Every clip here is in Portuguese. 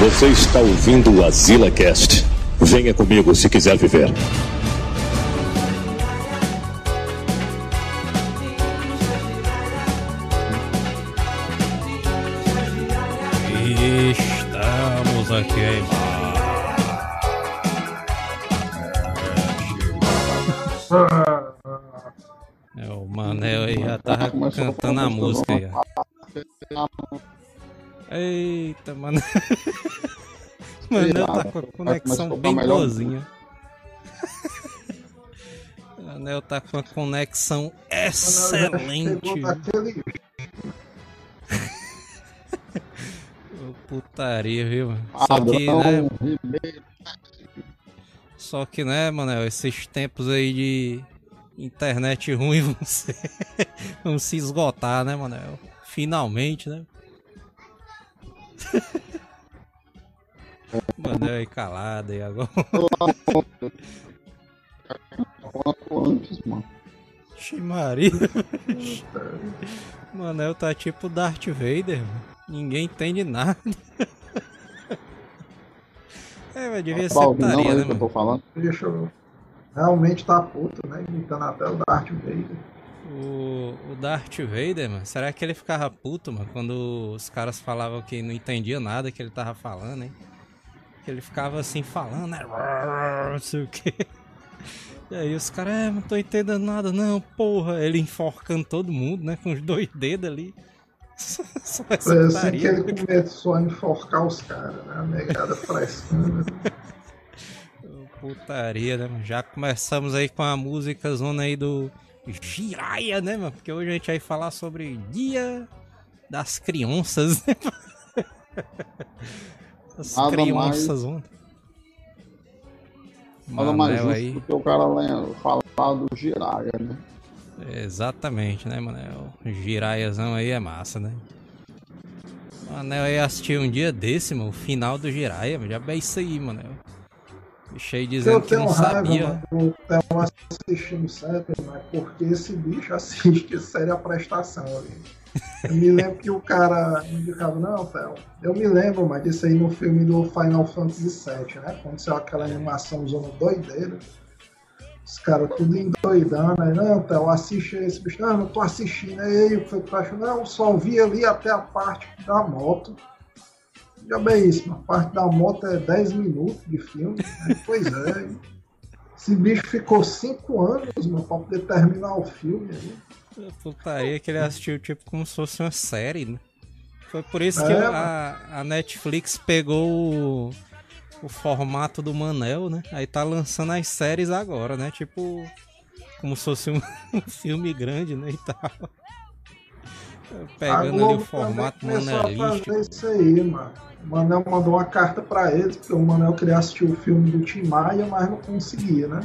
Você está ouvindo o Azila Cast. Venha comigo se quiser viver. Estamos aqui em É, o Manel aí já tava cantando a música aí. Eita, mano. Manel tá com a conexão bem boazinha. Manel tá com a conexão excelente. Ô, Putaria, viu? mano? Só que, né? Só que, né, Manel, esses tempos aí de internet ruim vão, ser... vão se esgotar, né, Manel? Finalmente, né? Manel aí calado aí agora. antes, mano. Ximaria. Manel tá tipo Darth Vader, mano. Ninguém entende nada. É, mas devia ser não putaria, é né, que eu tô falando. Deixa eu... Realmente tá puto, né? Imitando até o Darth Vader. O, o Darth Vader, mano, será que ele ficava puto, mano, quando os caras falavam que não entendia nada que ele tava falando, hein? Que ele ficava assim falando, né? Não sei o que. E aí os caras, é, não tô entendendo nada, não, porra. Ele enforcando todo mundo, né? Com os dois dedos ali. Só essa Foi assim que ele começou a enforcar os caras, né? A negada frescando. Putaria, né? Já começamos aí com a música zona aí do Jiraya, né, mano? Porque hoje a gente vai falar sobre Dia das Crianças, né? As Nada crianças ontem. Nada mais justo aí. do que o cara falar do Jiraya, né? Exatamente, né, Manel? O Jiraiazão aí é massa, né? Manel aí assistiu um dia desse, mano, o final do Jiraya, mano. Já é isso aí, Manel. Bicho aí Eu dizendo que tenho não raiva, sabia. mano, do Theo assistindo série, mas porque esse bicho assiste série a prestação ali. Eu me lembro que o cara indicava, não, Theo, eu me lembro, mas disso aí no filme do Final Fantasy VII, né? Aconteceu aquela animação zona doideira. Os caras tudo endoidando, aí, não, Theo, assiste esse bicho. Não, não tô assistindo. Aí o que foi que tu achou? Não, só vi ali até a parte da moto. Já bem isso, a parte da moto é 10 minutos de filme. né? Pois é. Esse bicho ficou 5 anos, mano, pra poder terminar o filme aí. Putaria que ele assistiu tipo como se fosse uma série, né? Foi por isso que É, a, a Netflix pegou o, o formato do Manel, né? Aí tá lançando as séries agora, né? Tipo, como se fosse um, um filme grande, né? E tal. Pegando ali o formato manelístico. fazer isso aí, mano. O Manel mandou uma carta pra eles, porque o Manel queria assistir o filme do Tim Maia, mas não conseguia, né?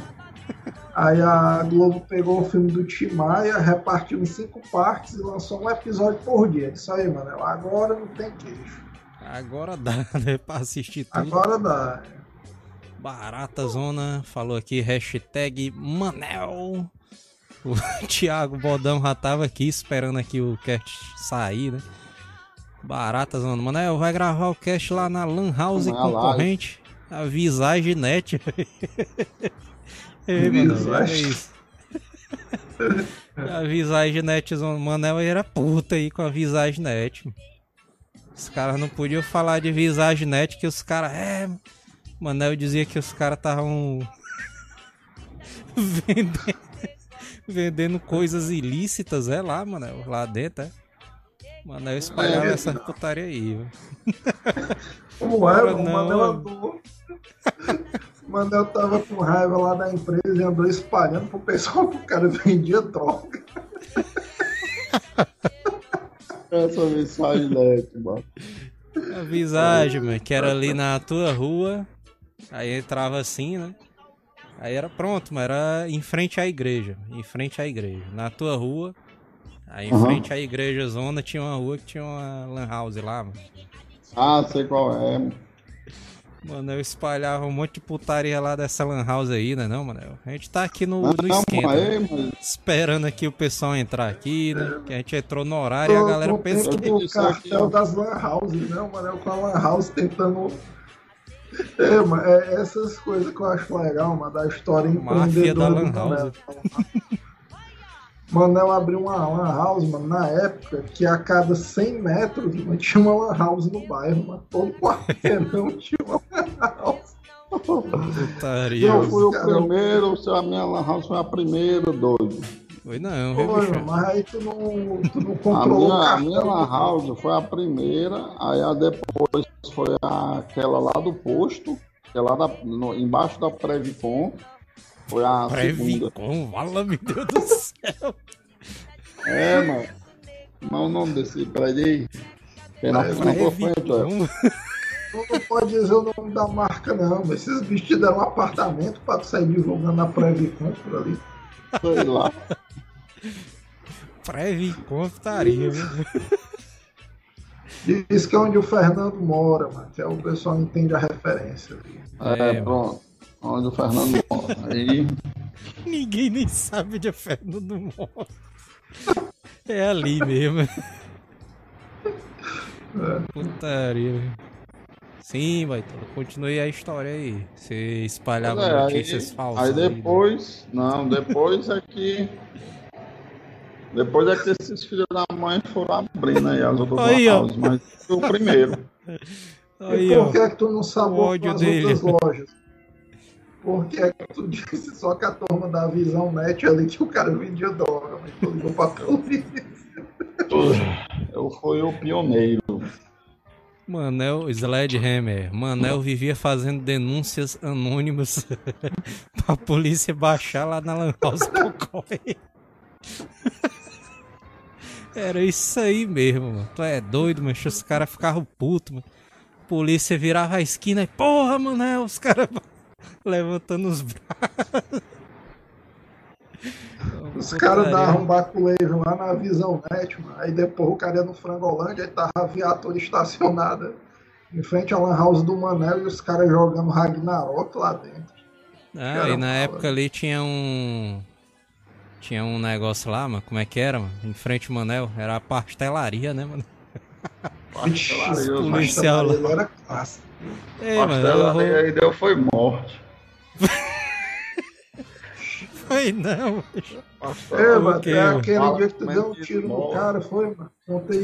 Aí a Globo pegou o filme do Tim Maia, repartiu em cinco partes e lançou um episódio por dia. Isso aí, Manel. Agora não tem queixo. Agora dá, né? Pra assistir tudo. Agora dá. Barata Zona falou aqui, hashtag Manel. O Thiago Bodão já tava aqui esperando aqui o cast sair, né? Barata Zona. Manel, vai gravar o cast lá na Lan House Na concorrente. A Visage Net. Ei, Visage. olha isso. A Visage Net Zona. Manel era puta aí com a Visage Net. Os caras não podiam falar de Visage Net que os caras... É, Manel dizia que os caras estavam vendendo, vendendo coisas ilícitas, é lá, Manel, lá dentro, é. Manel espalhava É, essa não. putaria aí, velho. Como é, mano? o não. Manel andou. O Manel tava com raiva lá da empresa e andou espalhando pro pessoal que o cara vendia droga. Essa mensagem net, mano. A visagem, mano, que era ali na tua rua, aí entrava assim, né? Aí era pronto, mas era em frente à igreja, em frente à igreja. Na tua rua, aí em Uhum. frente à igreja zona tinha uma rua que tinha uma lan house lá, mano. Ah, sei qual é. Manel espalhava um monte de putaria lá dessa lan house aí, né não, Manel? A gente tá aqui no, no esquenta, aí, né? esperando aqui o pessoal entrar aqui, né? Que a gente entrou no horário e a galera pensa que... aqui, cartel das lan houses, né? O Manel com a lan house tentando... É, mano, é essas coisas que eu acho legal, mano, da história Máfia da empreendedora lan do house. Manel. Manel abriu uma lan house, mano, na época que a cada 100 metros mano, tinha uma lan house no bairro, mano. Todo quarteirão tinha uma lan house. Putaria. eu fui o cara. primeiro, se a minha lan house foi a primeira, doido. Foi não, viu, Pô, bicho? mas aí tu não, tu não A controlou minha, a minha lan house foi a primeira, aí a depois foi aquela lá do posto, que é lá da, no- embaixo da Previcom. Foi a segunda. Previcom, fala, meu Deus do céu. É, mano. Mas o nome desse prédio aí? Que foi frente. Tu não pode dizer o nome da marca, não. mas Esses bichos te deram um apartamento pra tu sair divulgando a Previcom por ali. Sei lá. Previcom, putaria, viu? Diz que é onde o Fernando mora, mano. Que é o pessoal entende a referência. ali. É, É, pronto. Onde o Fernando mora. Aí, Ninguém nem sabe de Fernando Moro. É ali mesmo. Putaria, viu? Sim, vai, continue a história aí. Você espalhava é, notícias aí, falsas. aí né? depois, não, depois é que. Depois é que esses filhos da mãe foram abrindo aí as outras Aí, ó. houses, mas foi o primeiro. Aí, e ó. por que é que tu não sabou as dele. outras lojas? Por que é que tu disse só que a turma da Visão Net ali que o cara vendia droga, mas tu ligou pra polícia? Eu fui o pioneiro. Manel Sledgehammer. Manel vivia fazendo denúncias anônimas pra polícia baixar lá na Lan House Cocói. Era isso aí mesmo, mano. Tu é doido, mano. Os caras ficavam putos, mano. Polícia virava a esquina e, porra, Manel, os caras levantando os braços. Os caras davam um baculejo lá na Visão Net, mano. Aí depois o cara ia no Frangolândia e tava a viatura estacionada em frente à Lan House do Manel e os caras jogando Ragnarok lá dentro. Ah, e na época ali tinha um. Tinha um negócio lá, mano. Como é que era, mano? Em frente ao Manel. Era a pastelaria, né, mano? Pastelaria, os policial lá. pastelaria era clássico. Ei, mano, eu Pastelaria aí deu foi morte. Foi não. É, mano, Ok, é mano. aquele dia que tu é deu um tiro no cara, foi, mano? Conta aí.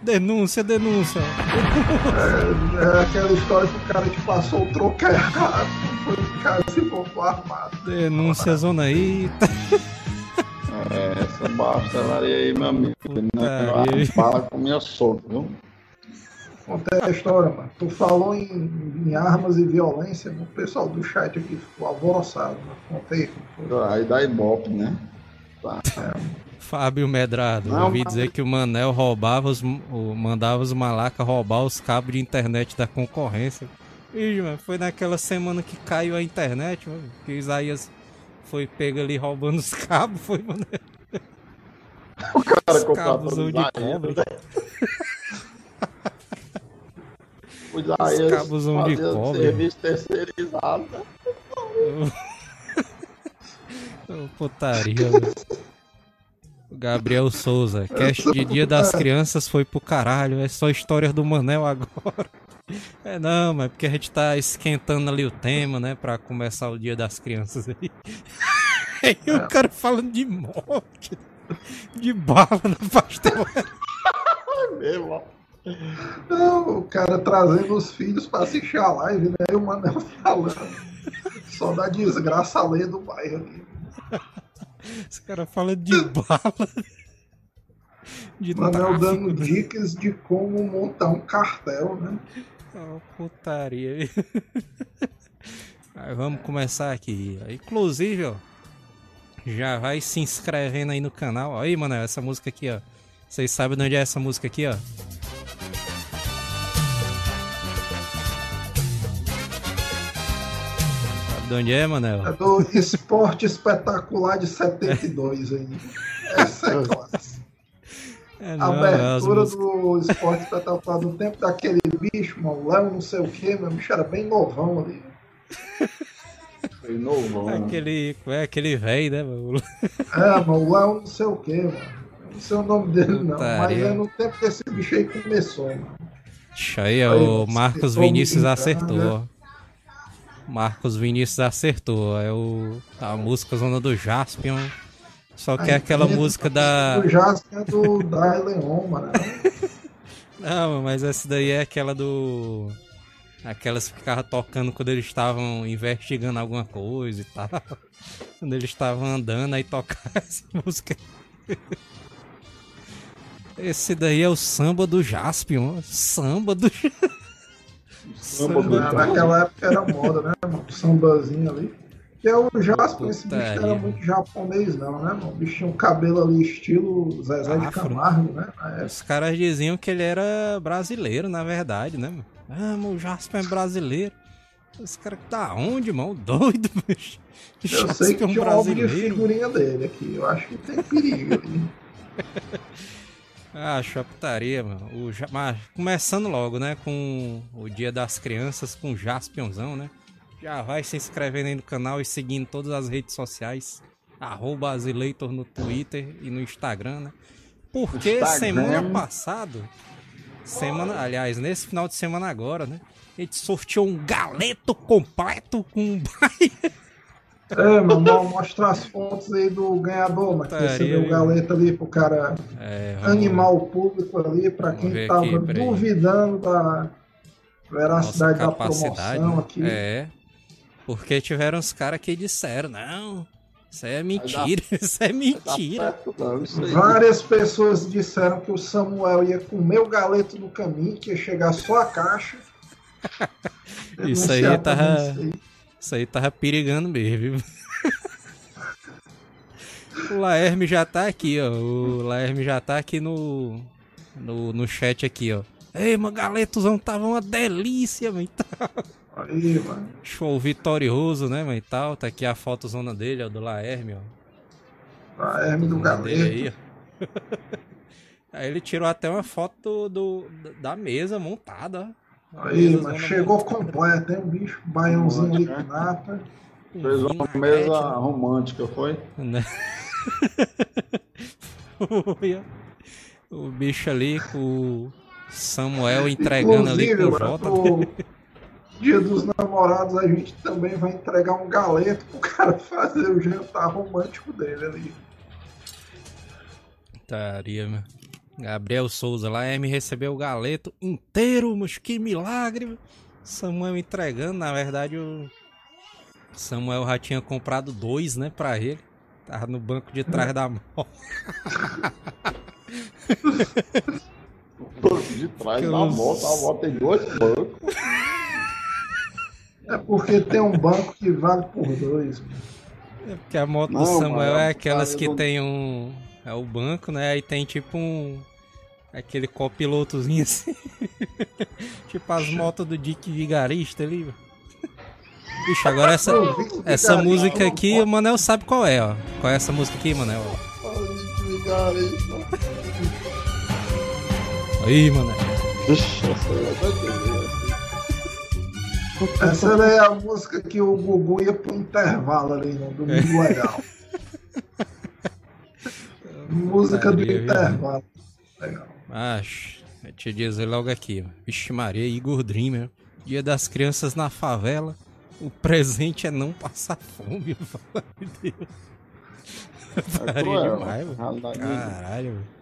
Denúncia, denúncia. É, é aquela história que o cara te passou o troco errado. Se. Denúncia zona aí. É, essa pastelaria aí, meu amigo. Né? A bala comia solto, viu? Conta a história, mano. Tu falou em, em armas e violência, o pessoal do chat aqui ficou alvoroçado, mano. Conta aí foi. Aí dá ibope, né? Tá. Fábio Medrado. Não, ouvi mas- dizer que o Manel roubava os, o, mandava os malacas roubar os cabos de internet da concorrência. Ih, mano, foi naquela semana que caiu a internet, mano, que o Isaías foi pego ali roubando os cabos, foi, mano. O cara o de cobre. né? O Isaías cabosão de cobre. serviço terceirizado. né? Ô, Putaria, mano. Gabriel Souza. Cast de Dia das Crianças foi pro caralho. É só história do Manel agora. É não, mas porque a gente tá esquentando ali o tema, né? Pra começar o Dia das Crianças aí. Aí o cara falando de morte. De bala na pastelaria. Ó. Não, o cara trazendo os filhos pra assistir a live, né? E o Manel falando. Só da desgraça alheia do bairro ali. Esse cara fala de bala. De Manel dando tráfico. dicas de como montar um cartel, né? Ó, putaria. Aí vamos começar aqui. Inclusive, ó. Já vai se inscrevendo aí no canal. Aí, mano, essa música aqui, ó. Vocês sabem de onde é essa música aqui, ó? Sabe de onde é, Manel? É do Esporte Espetacular de 72 aí. Essa é classe. É, A não, abertura do esporte espetacular do tempo daquele bicho, mano, o Léo não sei o que, meu bicho era bem novão ali. Foi novão. Aquele. É aquele velho, né, mano? É, mano, o Léo não sei o que, mano. Não sei o nome dele, não. Mas é no tempo que esse bicho aí começou, mano. Isso aí, Aí, o Marcos Vinícius acertou. né? Marcos Vinícius acertou. É o, a música Zona do Jaspion. Só que é aquela música da. O Jasper é do Dai Leon, mano. Não, mas essa daí é aquela do. Aquelas que ficavam tocando quando eles estavam investigando alguma coisa e tal. Quando eles estavam andando, aí tocava essa música. Esse daí é o samba do Jaspion. Samba do Samba do Na- Naquela época era moda, né? O sambazinho ali. E é o Jasper, esse bicho não era muito japonês, não, né, mano? O bicho tinha um cabelo ali, estilo Zezé de Afro, né? Camargo, né? Os caras diziam que ele era brasileiro, na verdade, né, mano? Ah, mas o Jasper é brasileiro. Os caras, da onde, mano? Doido, bicho. Eu sei que é um tinha álbum de brasileiro. figurinha dele aqui. Eu acho que tem perigo ali. Ah, acho a putaria, mano. O, mas começando logo, né? Com o Dia das Crianças, com o Jaspionzão, né? Já vai se inscrevendo aí no canal e seguindo todas as redes sociais. Arroba Azileitor no Twitter e no Instagram, né? Porque Instagram. semana passada, semana, aliás, nesse final de semana agora, né? A gente sorteou um galeto completo com um É, mano, vamos mostrar as fontes aí do ganhador, mas que recebeu o viu? galeto ali pro cara é, vamos- animar o público ali, pra Vamos quem tava aqui, duvidando da nossa veracidade da capacidade, promoção né? aqui. É. Porque tiveram uns caras que disseram, não, isso é mentira, isso é mentira. perto, não, isso. Várias pessoas disseram que o Samuel ia comer o galeto no caminho, que ia chegar só a caixa. Isso aí tava- isso aí. Tava perigando mesmo, viu? O Laerme já tá aqui, ó. O Laerme já tá aqui no, no, no chat aqui, ó. Ei, meu galetozão tava uma delícia, mano. Aí, mano. Show vitorioso, né, mano, e tal. Tá aqui a fotozona dele, ó, do Laerme, ó. A Herme do galeto. aí, ó. Aí ele tirou até uma foto do, da mesa montada, Aí, mano, chegou completo, hein? Um bicho, baiãozinho com nata. Fez uma mesa né? romântica, foi? né? Foi, ó. o bicho ali com o Samuel entregando ali com o Inclusive, Jota. Dia dos Namorados, a gente também vai entregar um galeto pro cara fazer o jantar romântico dele ali. Taria, meu. Gabriel Souza lá, é, me recebeu o galeto inteiro, mas que milagre. meu. Samuel entregando, na verdade o Samuel já tinha comprado dois, né, pra ele. Tava no banco de trás da moto. Banco de trás da moto, a moto tem dois bancos. É porque tem um banco que vale por dois. É porque a moto do Não, Samuel mano, é aquelas cara, que não- tem um. É o banco, né? Aí tem tipo um. Aquele copilotozinho assim. tipo as motos do Dick Vigarista ali. velho. Bicho, agora essa, essa Vigarista, música aqui, o Manel sabe qual é, ó. Qual é essa música aqui, Manel? Aí, Manel. Vixe, essa aí eu. Essa é a música que o Gugu ia pro intervalo ali no Domingo Legal. música do intervalo. Legal. Mas, eu te dizer logo aqui, ó. Vixe Maria, Igor Dreamer. Dia das crianças na favela. O presente é não passar fome, pelo amor de Deus. É Putaria cruel, demais, Caralho, velho.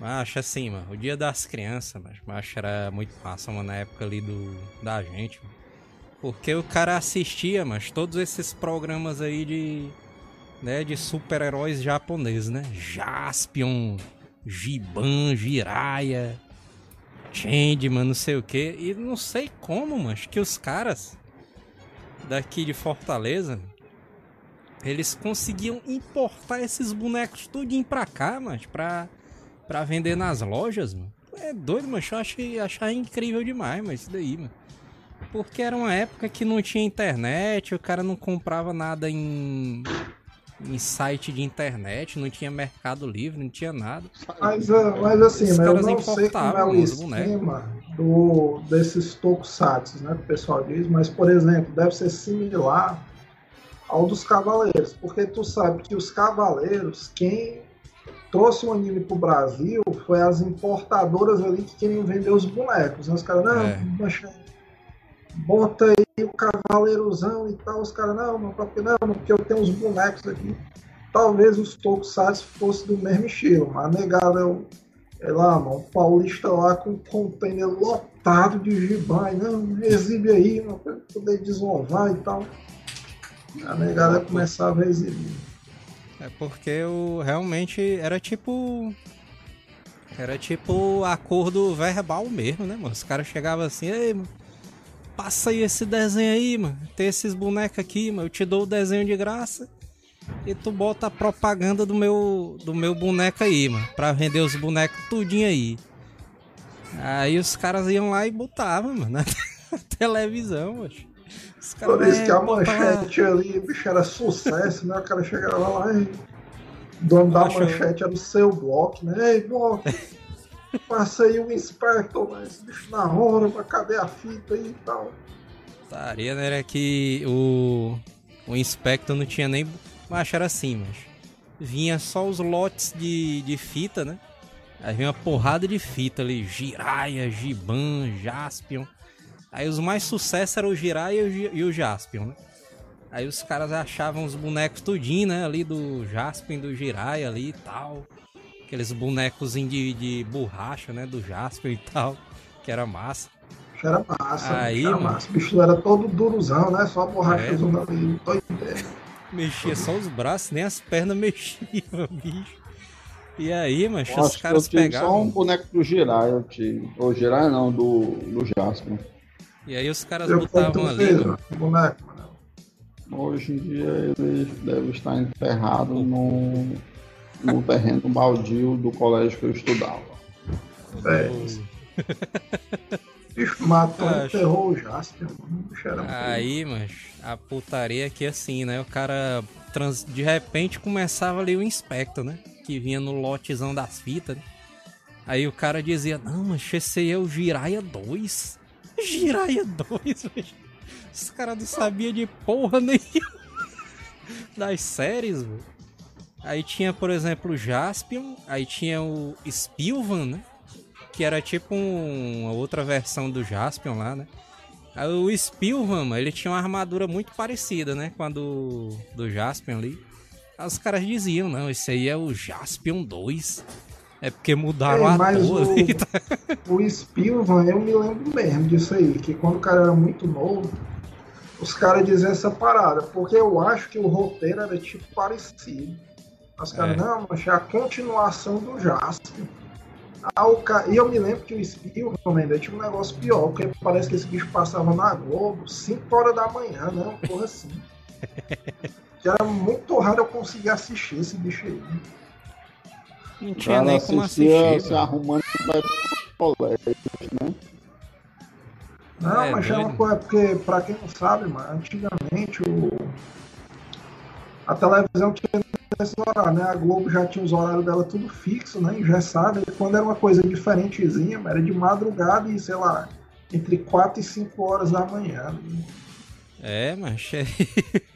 Acho assim, mano. O dia das crianças, mas acho era muito massa, mano, na época ali do, da gente, mano. Porque o cara assistia, mas todos esses programas aí de. Né, de super-heróis japoneses, né? Jaspion, Giban, Jiraiya, Changeman, não sei o que. E não sei como, mas que os caras daqui de Fortaleza eles conseguiam importar esses bonecos tudinho pra cá, mas pra, pra vender nas lojas, mano. É doido, mas eu achei, achei incrível demais, mas isso daí, mano. Porque era uma época que não tinha internet, o cara não comprava nada em. em site de internet, não tinha Mercado Livre, não tinha nada. Mas, uh, mas assim, mas eu não sei como é o esquema do, desses tokusatsu, né, que o pessoal diz, mas, por exemplo, deve ser similar ao dos Cavaleiros, porque tu sabe que os Cavaleiros, quem trouxe o anime pro Brasil foi as importadoras ali que queriam vender os bonecos. Né? Os caras, não, é. bota aí o Cavaleirozão e tal. Os caras, não, não, porque não, porque eu tenho os bonecos aqui. Talvez os Tokusatsu fossem do mesmo estilo, mas negado é o. É lá, mano, paulista lá com um container lotado de gibai, não, exibe aí, mano, pra poder desovar e tal. A negada começava a exibir. É porque o realmente era tipo. Era tipo acordo verbal mesmo, né, mano? Os caras chegavam assim, ei, mano, passa aí esse desenho aí, mano. Tem esses bonecos aqui, mano. Eu te dou o desenho de graça. E tu bota a propaganda do meu, do meu boneco aí, mano. Pra vender os bonecos tudinho aí. Aí os caras iam lá e botavam, mano, na televisão, mano. Por isso que a manchete ali, bicho, era sucesso, né? O cara chegava lá e. O dono da manchete era o seu bloco, né? Ei, bloco, passei um Inspector, mas bicho na hora, mas cadê a fita aí e tal? Taria, né? Era que o. O Inspector não tinha nem. Mas era assim, mas. Vinha só os lotes de, de fita, né? Aí vinha uma porrada de fita ali, Jiraya, Giban, Jaspion. Aí os mais sucessos eram o Jiraiya e o Jaspion, né? Aí os caras achavam os bonecos tudinho, né? Ali do Jaspion, do Jiraiya ali e tal. Aqueles bonecos de, de borracha, né? Do Jaspion e tal. Que era massa. Era massa, aí, era massa. O bicho era todo duruzão, né? Só a borracha é. ali, todo inteiro. Mexia só os braços, nem as pernas mexiam, bicho. E aí, mas os caras pegavam. Só um boneco do Jiraiya, eu tive. Ou Jiraiya não, do, do Jaspion. E aí os caras eu botavam ali. Boneco, Hoje em dia ele deve estar enterrado no, no terreno baldio do colégio que eu estudava. É. Bicho matou, Acho... enterrou o Jasper, Aí, mas a putaria aqui assim, né? O cara trans... de repente começava ali o Inspector, né? Que vinha no lotezão das fitas, né? Aí o cara dizia, não, mas esse aí é o Jiraya 2. Jiraiya 2, Os caras não sabiam de porra nenhuma das séries. Aí tinha, por exemplo, o Jaspion, aí tinha o Spilvan, né? Que era tipo um, uma outra versão do Jaspion lá, né? Aí o Spilvan, ele tinha uma armadura muito parecida, né? Com a do, do Jaspion ali. Aí os caras diziam, não, esse aí é o Jaspion 2. É porque mudaram é, a mas o, o Spielman, eu me lembro mesmo disso aí, que quando o cara era muito novo, os caras diziam essa parada, porque eu acho que o roteiro era tipo parecido. Os caras, é. não, mas é a continuação do Jasper. Ca... E eu me lembro que o Spielman ainda tinha um negócio pior, porque parece que esse bicho passava na Globo 5 horas da manhã, né? Uma porra assim. que era muito raro eu conseguir assistir esse bicho aí. Não tinha nem como assistir. Se arrumando vai pro colégio, né? Não, é, mas é uma coisa, porque pra quem não sabe, mano, antigamente o... a televisão tinha esse horário, né? A Globo já tinha os horários dela tudo fixo, né? Engessado. E quando era uma coisa diferentezinha, era de madrugada e, sei lá, entre 4 e 5 horas da manhã. Né? É, mas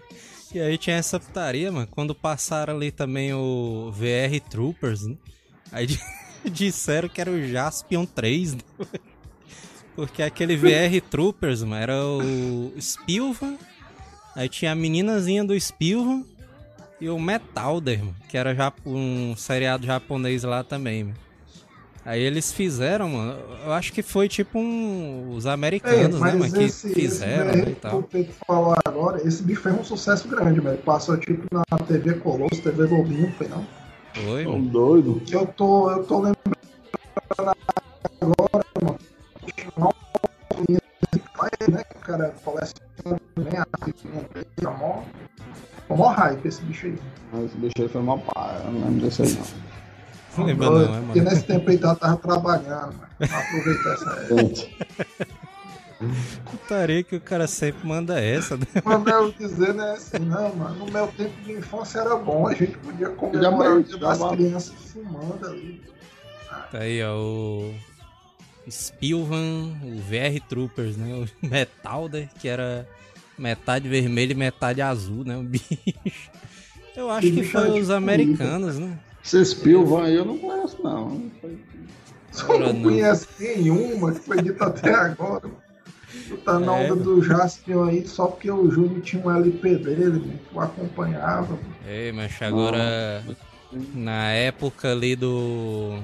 E aí tinha essa putaria, mano. Quando passaram ali também o VR Troopers, né? Aí disseram que era o Jaspion 3, né? Porque aquele VR Troopers, mano, era o Spilvan. Aí tinha a meninazinha do Spilvan e o Metalder, mano, que era um seriado japonês lá também, mano. Aí eles fizeram, mano. Eu acho que foi tipo um, os americanos, é, né, mano, que fizeram esse, né, e tal. Que falar agora, esse bicho fez um sucesso grande, velho. Passou tipo na TV Colosso, TV Globinho, foi não? Foi, mano. doido. Eu tô, eu tô lembrando agora, mano. Né, cara coleciona bem a mó, mó hype esse bicho aí. Esse bicho aí foi uma pá, eu não lembro desse aí não. Não lembra não, é, Porque nesse tempo aí ela tava trabalhando, mano. Aproveitar essa época. Putaria que o cara sempre manda essa, né? Manel dizendo é assim, não, mano, no meu tempo de infância era bom, a gente podia Já o mais, dia já das crianças fumando ali. Tá aí, ó, o Spilvan, o VR Troopers, né? O Metalder, que era metade vermelho e metade azul, né? O bicho. Eu acho que foi os americanos, né? Esses Pilvan aí eu não conheço, não. Só não não. conhece nenhuma que foi dita até agora. Tu tá na É, onda mano. do Jaspion aí só porque o Júnior tinha um LP dele, tu acompanhava. Ei, mas agora, na época ali do.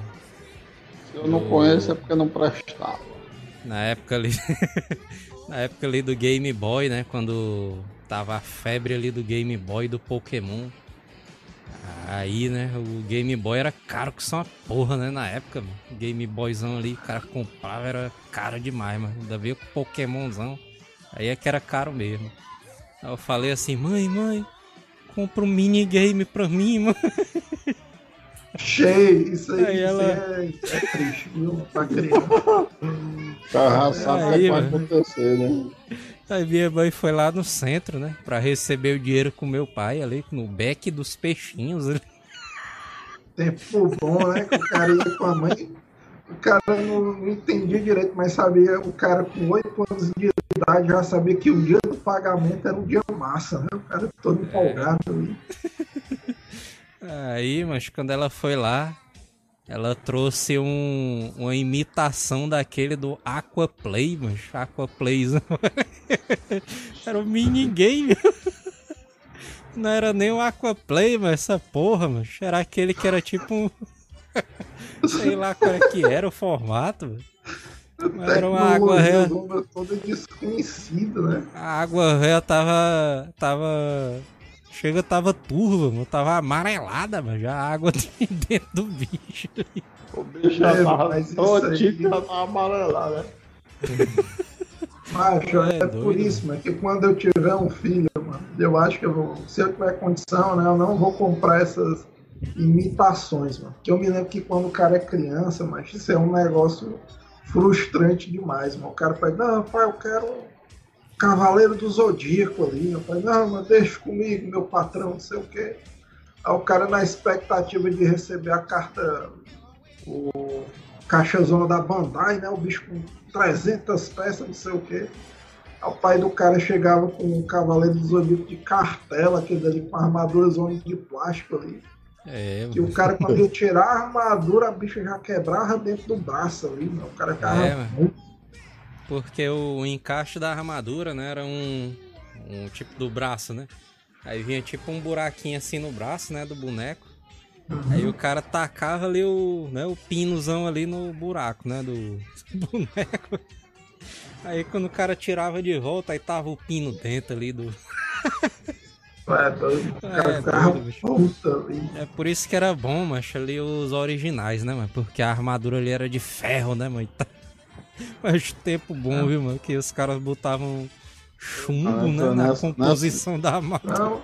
Se eu não conheço é porque não prestava. Na época ali. na época ali do Game Boy, né? Quando tava a febre ali do Game Boy e do Pokémon. Aí, né, o Game Boy era caro que só uma porra, né, na época, mano. Game Boyzão ali, o cara comprava, era caro demais, mano. Ainda veio com Pokémonzão. Aí é que era caro mesmo. Aí eu falei assim, mãe, mãe, compra um minigame pra mim, mano. Cheio, isso aí, Aí isso ela- é, é triste, viu? Pra criança. O cara já sabe o que Aí, vai mano. acontecer, né? Aí minha mãe foi lá no centro, né? Pra receber o dinheiro com meu pai ali, no beck dos peixinhos. ali. Tempo bom, né? Que o cara ia com a mãe. O cara não, não entendia direito, mas sabia, o cara com 8 anos de idade já sabia que o dia do pagamento era um dia massa, né? O cara todo empolgado ali. Aí, mas quando ela foi lá, ela trouxe um, uma imitação daquele do Aquaplay, mas Aquaplayzão. era um minigame. Não era nem o Aquaplay, mas essa porra, mas era aquele que era tipo um. Sei lá qual é que era o formato. mano. Mas era uma água real. toda- desconhecida, né? A água réia tava. tava. Chega, tava turva, mano. Tava amarelada, mano. Já a água de dentro do bicho. O bicho É, tava todinho, aí- já tava amarelado, né? Macho, É é, por doido, isso, mano, que quando eu tiver um filho, mano, eu acho que eu vou, se eu tiver condição, né, eu não vou comprar essas imitações, mano. Porque eu me lembro que quando o cara é criança, mas isso é um negócio frustrante demais, mano. O cara fala, não, pai, eu quero Cavaleiro do Zodíaco ali. Eu falei, não, mas deixa comigo, meu patrão, não sei o quê. Aí o cara na expectativa de receber a carta, o caixazona da Bandai, né? O bicho com 300 peças, não sei o quê. Aí o pai do cara chegava com um Cavaleiro do Zodíaco de cartela, aquele ali com armadura zona de plástico ali. É, E o cara, quando ia tirar a armadura, a bicha já quebrava dentro do braço ali, mano. O cara ficava É, muito porque o encaixe da armadura, né, era um, um tipo do braço, né? Aí vinha tipo um buraquinho assim no braço, né, do boneco. Aí o cara tacava ali o, né, o pinozão ali no buraco, né, do boneco. Aí quando o cara tirava de volta, aí tava o pino dentro ali do... É, cara É, doido, ali. É por isso que era bom, mas ali os originais, né, mano? Porque a armadura ali era de ferro, né, mano? Mas tempo bom, viu, mano? Que os caras botavam chumbo, Ah, né, então na nessa- composição da armadura. Não.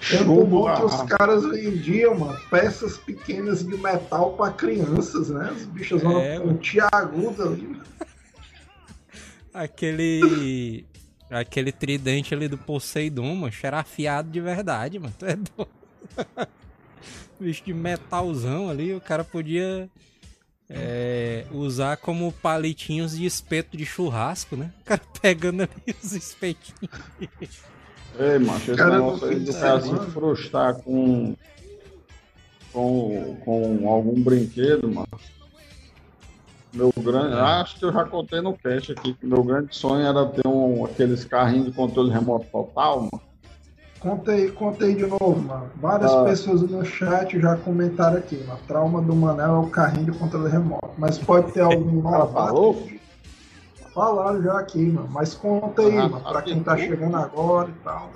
Chumbo, bom que os ah. caras vendiam, mano, peças pequenas de metal pra crianças, né? Os bichos vão É, com mano. tiaguda ali. Aquele. Aquele tridente ali do Poseidon, mano, era afiado de verdade, mano. Tu é doido. Bicho de metalzão ali, o cara podia é, usar como palitinhos de espeto de churrasco, né? O cara pegando ali os espetinhos. Ei, macho, esse Cara, negócio aí do de cara se semana- frustrar com, com, com algum brinquedo, mano. Meu grande. É. Acho que eu já contei no cast aqui que meu grande sonho era ter um, aqueles carrinhos de controle remoto total, mano. Contei, contei de novo, mano. Várias Ah. pessoas no chat já comentaram aqui, mano. Trauma do Manel é o carrinho de controle remoto. Mas pode ter algum O cara novato. falou? Falaram já aqui, mano. Mas conta aí, Ah, mano, pra quem tá chegando agora e tal.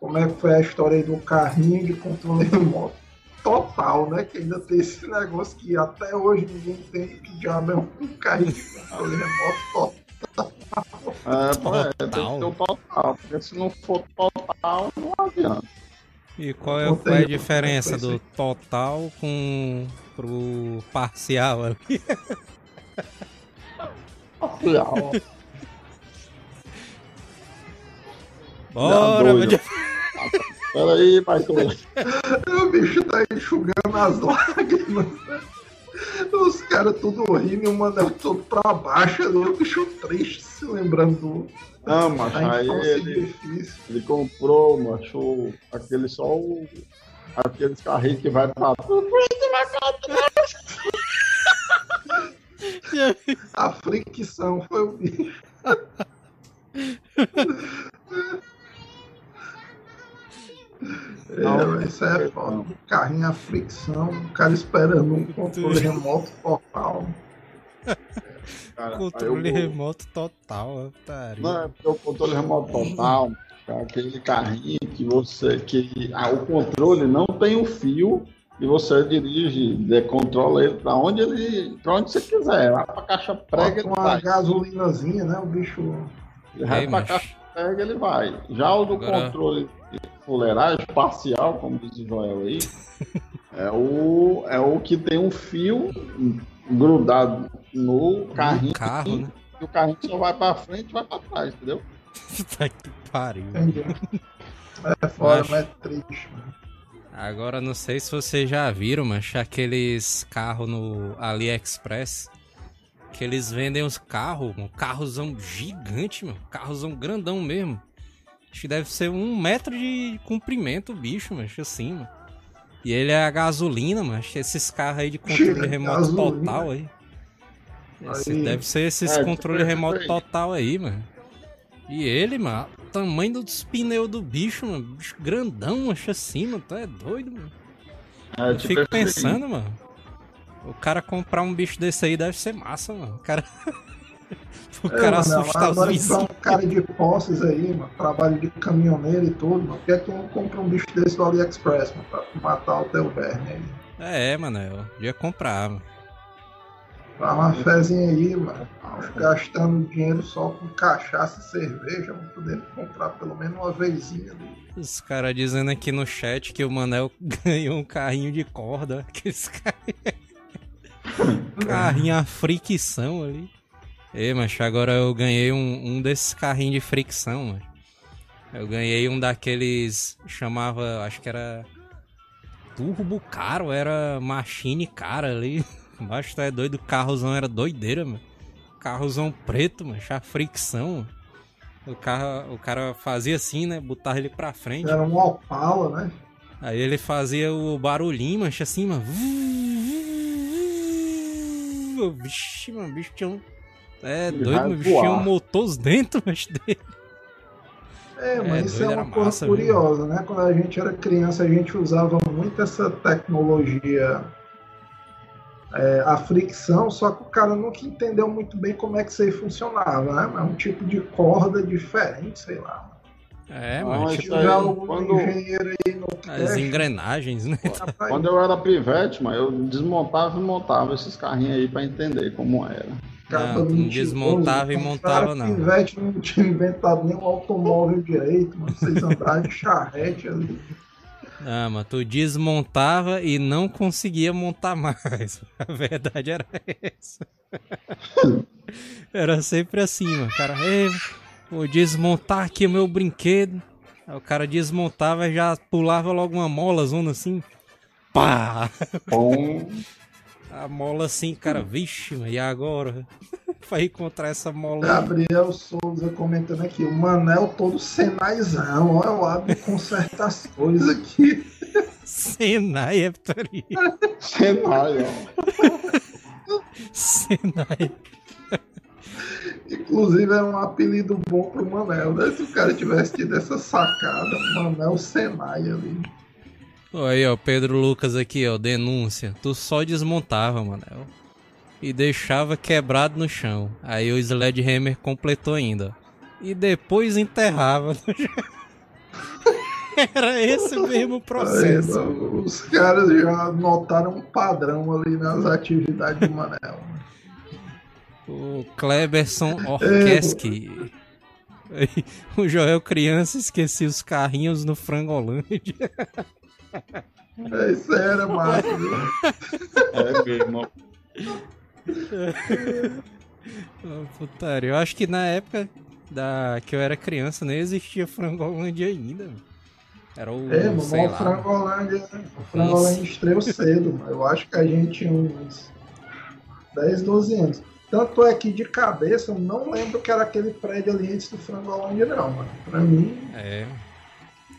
Como é que foi a história aí do carrinho de controle remoto? Total, né? Que ainda tem esse negócio que até hoje ninguém entende que diabo é um carrinho de controle remoto total. É, total. é, tem que ter o porque se não for total, não adianta. E qual é, qual é a diferença do total com pro parcial ali? Parcial. Bora, meu Deus. Peraí, Michael. É o bicho tá enxugando as lágrimas. Os caras tudo rindo e o Manel todo pra baixo. ali, O bicho triste, se lembrando do. Não, macho, da aí ele, difícil. ele comprou, macho, aquele só o. Aqueles carrinhos que vai pra. A fricção foi o bicho. É, isso é foda. Carrinho a fricção, o cara esperando um controle remoto total. Cara, Controle eu- remoto total, otário. Não, é porque o controle remoto total, é aquele carrinho que você. que ah, o controle não tem o fio e você dirige, de- controla ele para onde ele. para onde você quiser. Lá pra caixa prega Bota ele uma vai. gasolinazinha, né? O bicho. Ele vai pra caixa prega ele vai. Já o do Agora- controle fuleiragem parcial, como diz o Joel aí, é o, é o que tem um fio grudado no carrinho. No carro, né? E o carrinho só vai pra frente e vai pra trás, entendeu? Tá que pariu. Entendi. É foda, Macho. mas é triste. mano. Agora, não sei se vocês já viram, mas aqueles carros no AliExpress. Que eles vendem os carros, um carrozão gigante, mano. Carrozão grandão mesmo. Acho que deve ser um metro de comprimento o bicho, mas assim, mano. E ele é a gasolina, mas esses carros aí de controle remoto gasolina. total aí. Esse- Aí- deve ser esses É, controle remoto aí. total aí, mano. E ele, mano, o tamanho dos pneus do bicho, mano. Bicho grandão, acho assim, mano. Tu é doido, mano. É, Eu tipo fico aí. pensando, mano. O cara comprar um bicho desse aí deve ser massa, mano. O cara. o É, cara mano, assustar os vizinhos. um cara de posses aí, mano, trabalho de caminhoneiro e tudo, mano. Por que é que tu não compra um bicho desse do AliExpress, mano, pra matar o teu verme aí? É, mano, eu ia comprar, mano. Dá uma fezinha aí, mano. Gastando dinheiro só com cachaça e cerveja, vamos poder comprar pelo menos uma vezinha ali. Os caras dizendo aqui no chat que o Manel ganhou um carrinho de corda. Aqueles carrinhos. carrinho a fricção ali. Ei, mas agora eu ganhei um, um desses carrinhos de fricção, mano. Eu ganhei um daqueles. Chamava. Acho que era. Turbo caro, era machine cara ali. Mas tu é doido, o carrozão era doideira, mano. Carrozão preto, mano, a fricção. mano. O, carro, o cara fazia assim, né? Botava ele pra frente. Era um Opala, né? Aí ele fazia o barulhinho, mancha assim, mano. Vixe, mano, o bicho tinha um. É doido, o um voar. motor dentro mas dele. É, mas É, isso doido, é uma coisa massa curiosa, né? Quando a gente era criança, a gente usava muito essa tecnologia, é, a fricção, só que o cara nunca entendeu muito bem como é que isso aí funcionava, né? É um tipo de corda diferente, sei lá. É, mas tipo aí, Já o quando- engenheiro aí no as teste, engrenagens, né? Quando eu era pivete, mano, eu desmontava e montava esses carrinhos aí pra entender como era. Capa Não, desmontava e montava, não. Pivete não tinha inventado nenhum automóvel direito, mano. Vocês andaram de charrete ali. Ah, mas tu desmontava e não conseguia montar mais. A verdade era essa. Era sempre assim, mano. O cara, "Ei, vou desmontar aqui o meu brinquedo. Aí o cara desmontava e já pulava logo uma mola, zona assim. Pá! Bom, A mola assim, cara, vixe, e agora? Pra encontrar essa mola. Gabriel Souza comentando aqui, o Manel todo senaizão, ó, eu abro e conserta as coisas aqui. Senai, é putaria. cenário, ó. Senai. Inclusive era um apelido bom pro Manel, né? Se o cara tivesse tido essa sacada, Manel Senai ali. Ó, Aí, ó, Pedro Lucas aqui, ó, denúncia. Tu só desmontava, Manel. E deixava quebrado no chão. Aí o Sledgehammer completou ainda. E depois enterrava no chão. Era esse mesmo Aí, processo. os caras já notaram um padrão ali nas atividades do Manel. O Kleberson Orkeski. Aí, O Joel criança esquecia os carrinhos no Frangolândia. É, Isso era massa, viu? É mesmo. Ah, Putaria. Eu acho que na época da que eu era criança, nem existia Frangolândia ainda. Mano. Era o. É, mano, sei o lá. Frangolândia, o Frangolândia estreou cedo, mano. Eu acho que a gente tinha uns 10, 12 anos. Tanto é que de cabeça eu não lembro que era aquele prédio ali antes do Frangolândia, não, mano. Pra mim, É.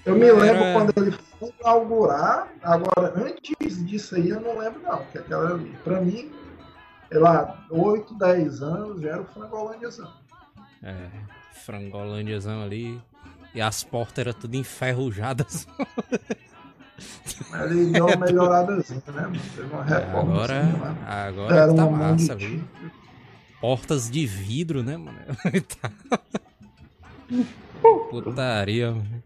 eu me Era- lembro quando ele foi inaugurar. Agora, antes disso aí, eu não lembro, não. Que aquela ali, pra mim, sei lá, 8, 10 anos já era o Frangolândiazão. É. Frangolândiazão ali. E as portas eram tudo enferrujadas. Mas ele deu uma melhoradazinha, né, mano? Teve uma reforma. Agora. assim. Agora Era tá de massa, viu? Portas de vidro, né, mano? Tá. Putaria, mano.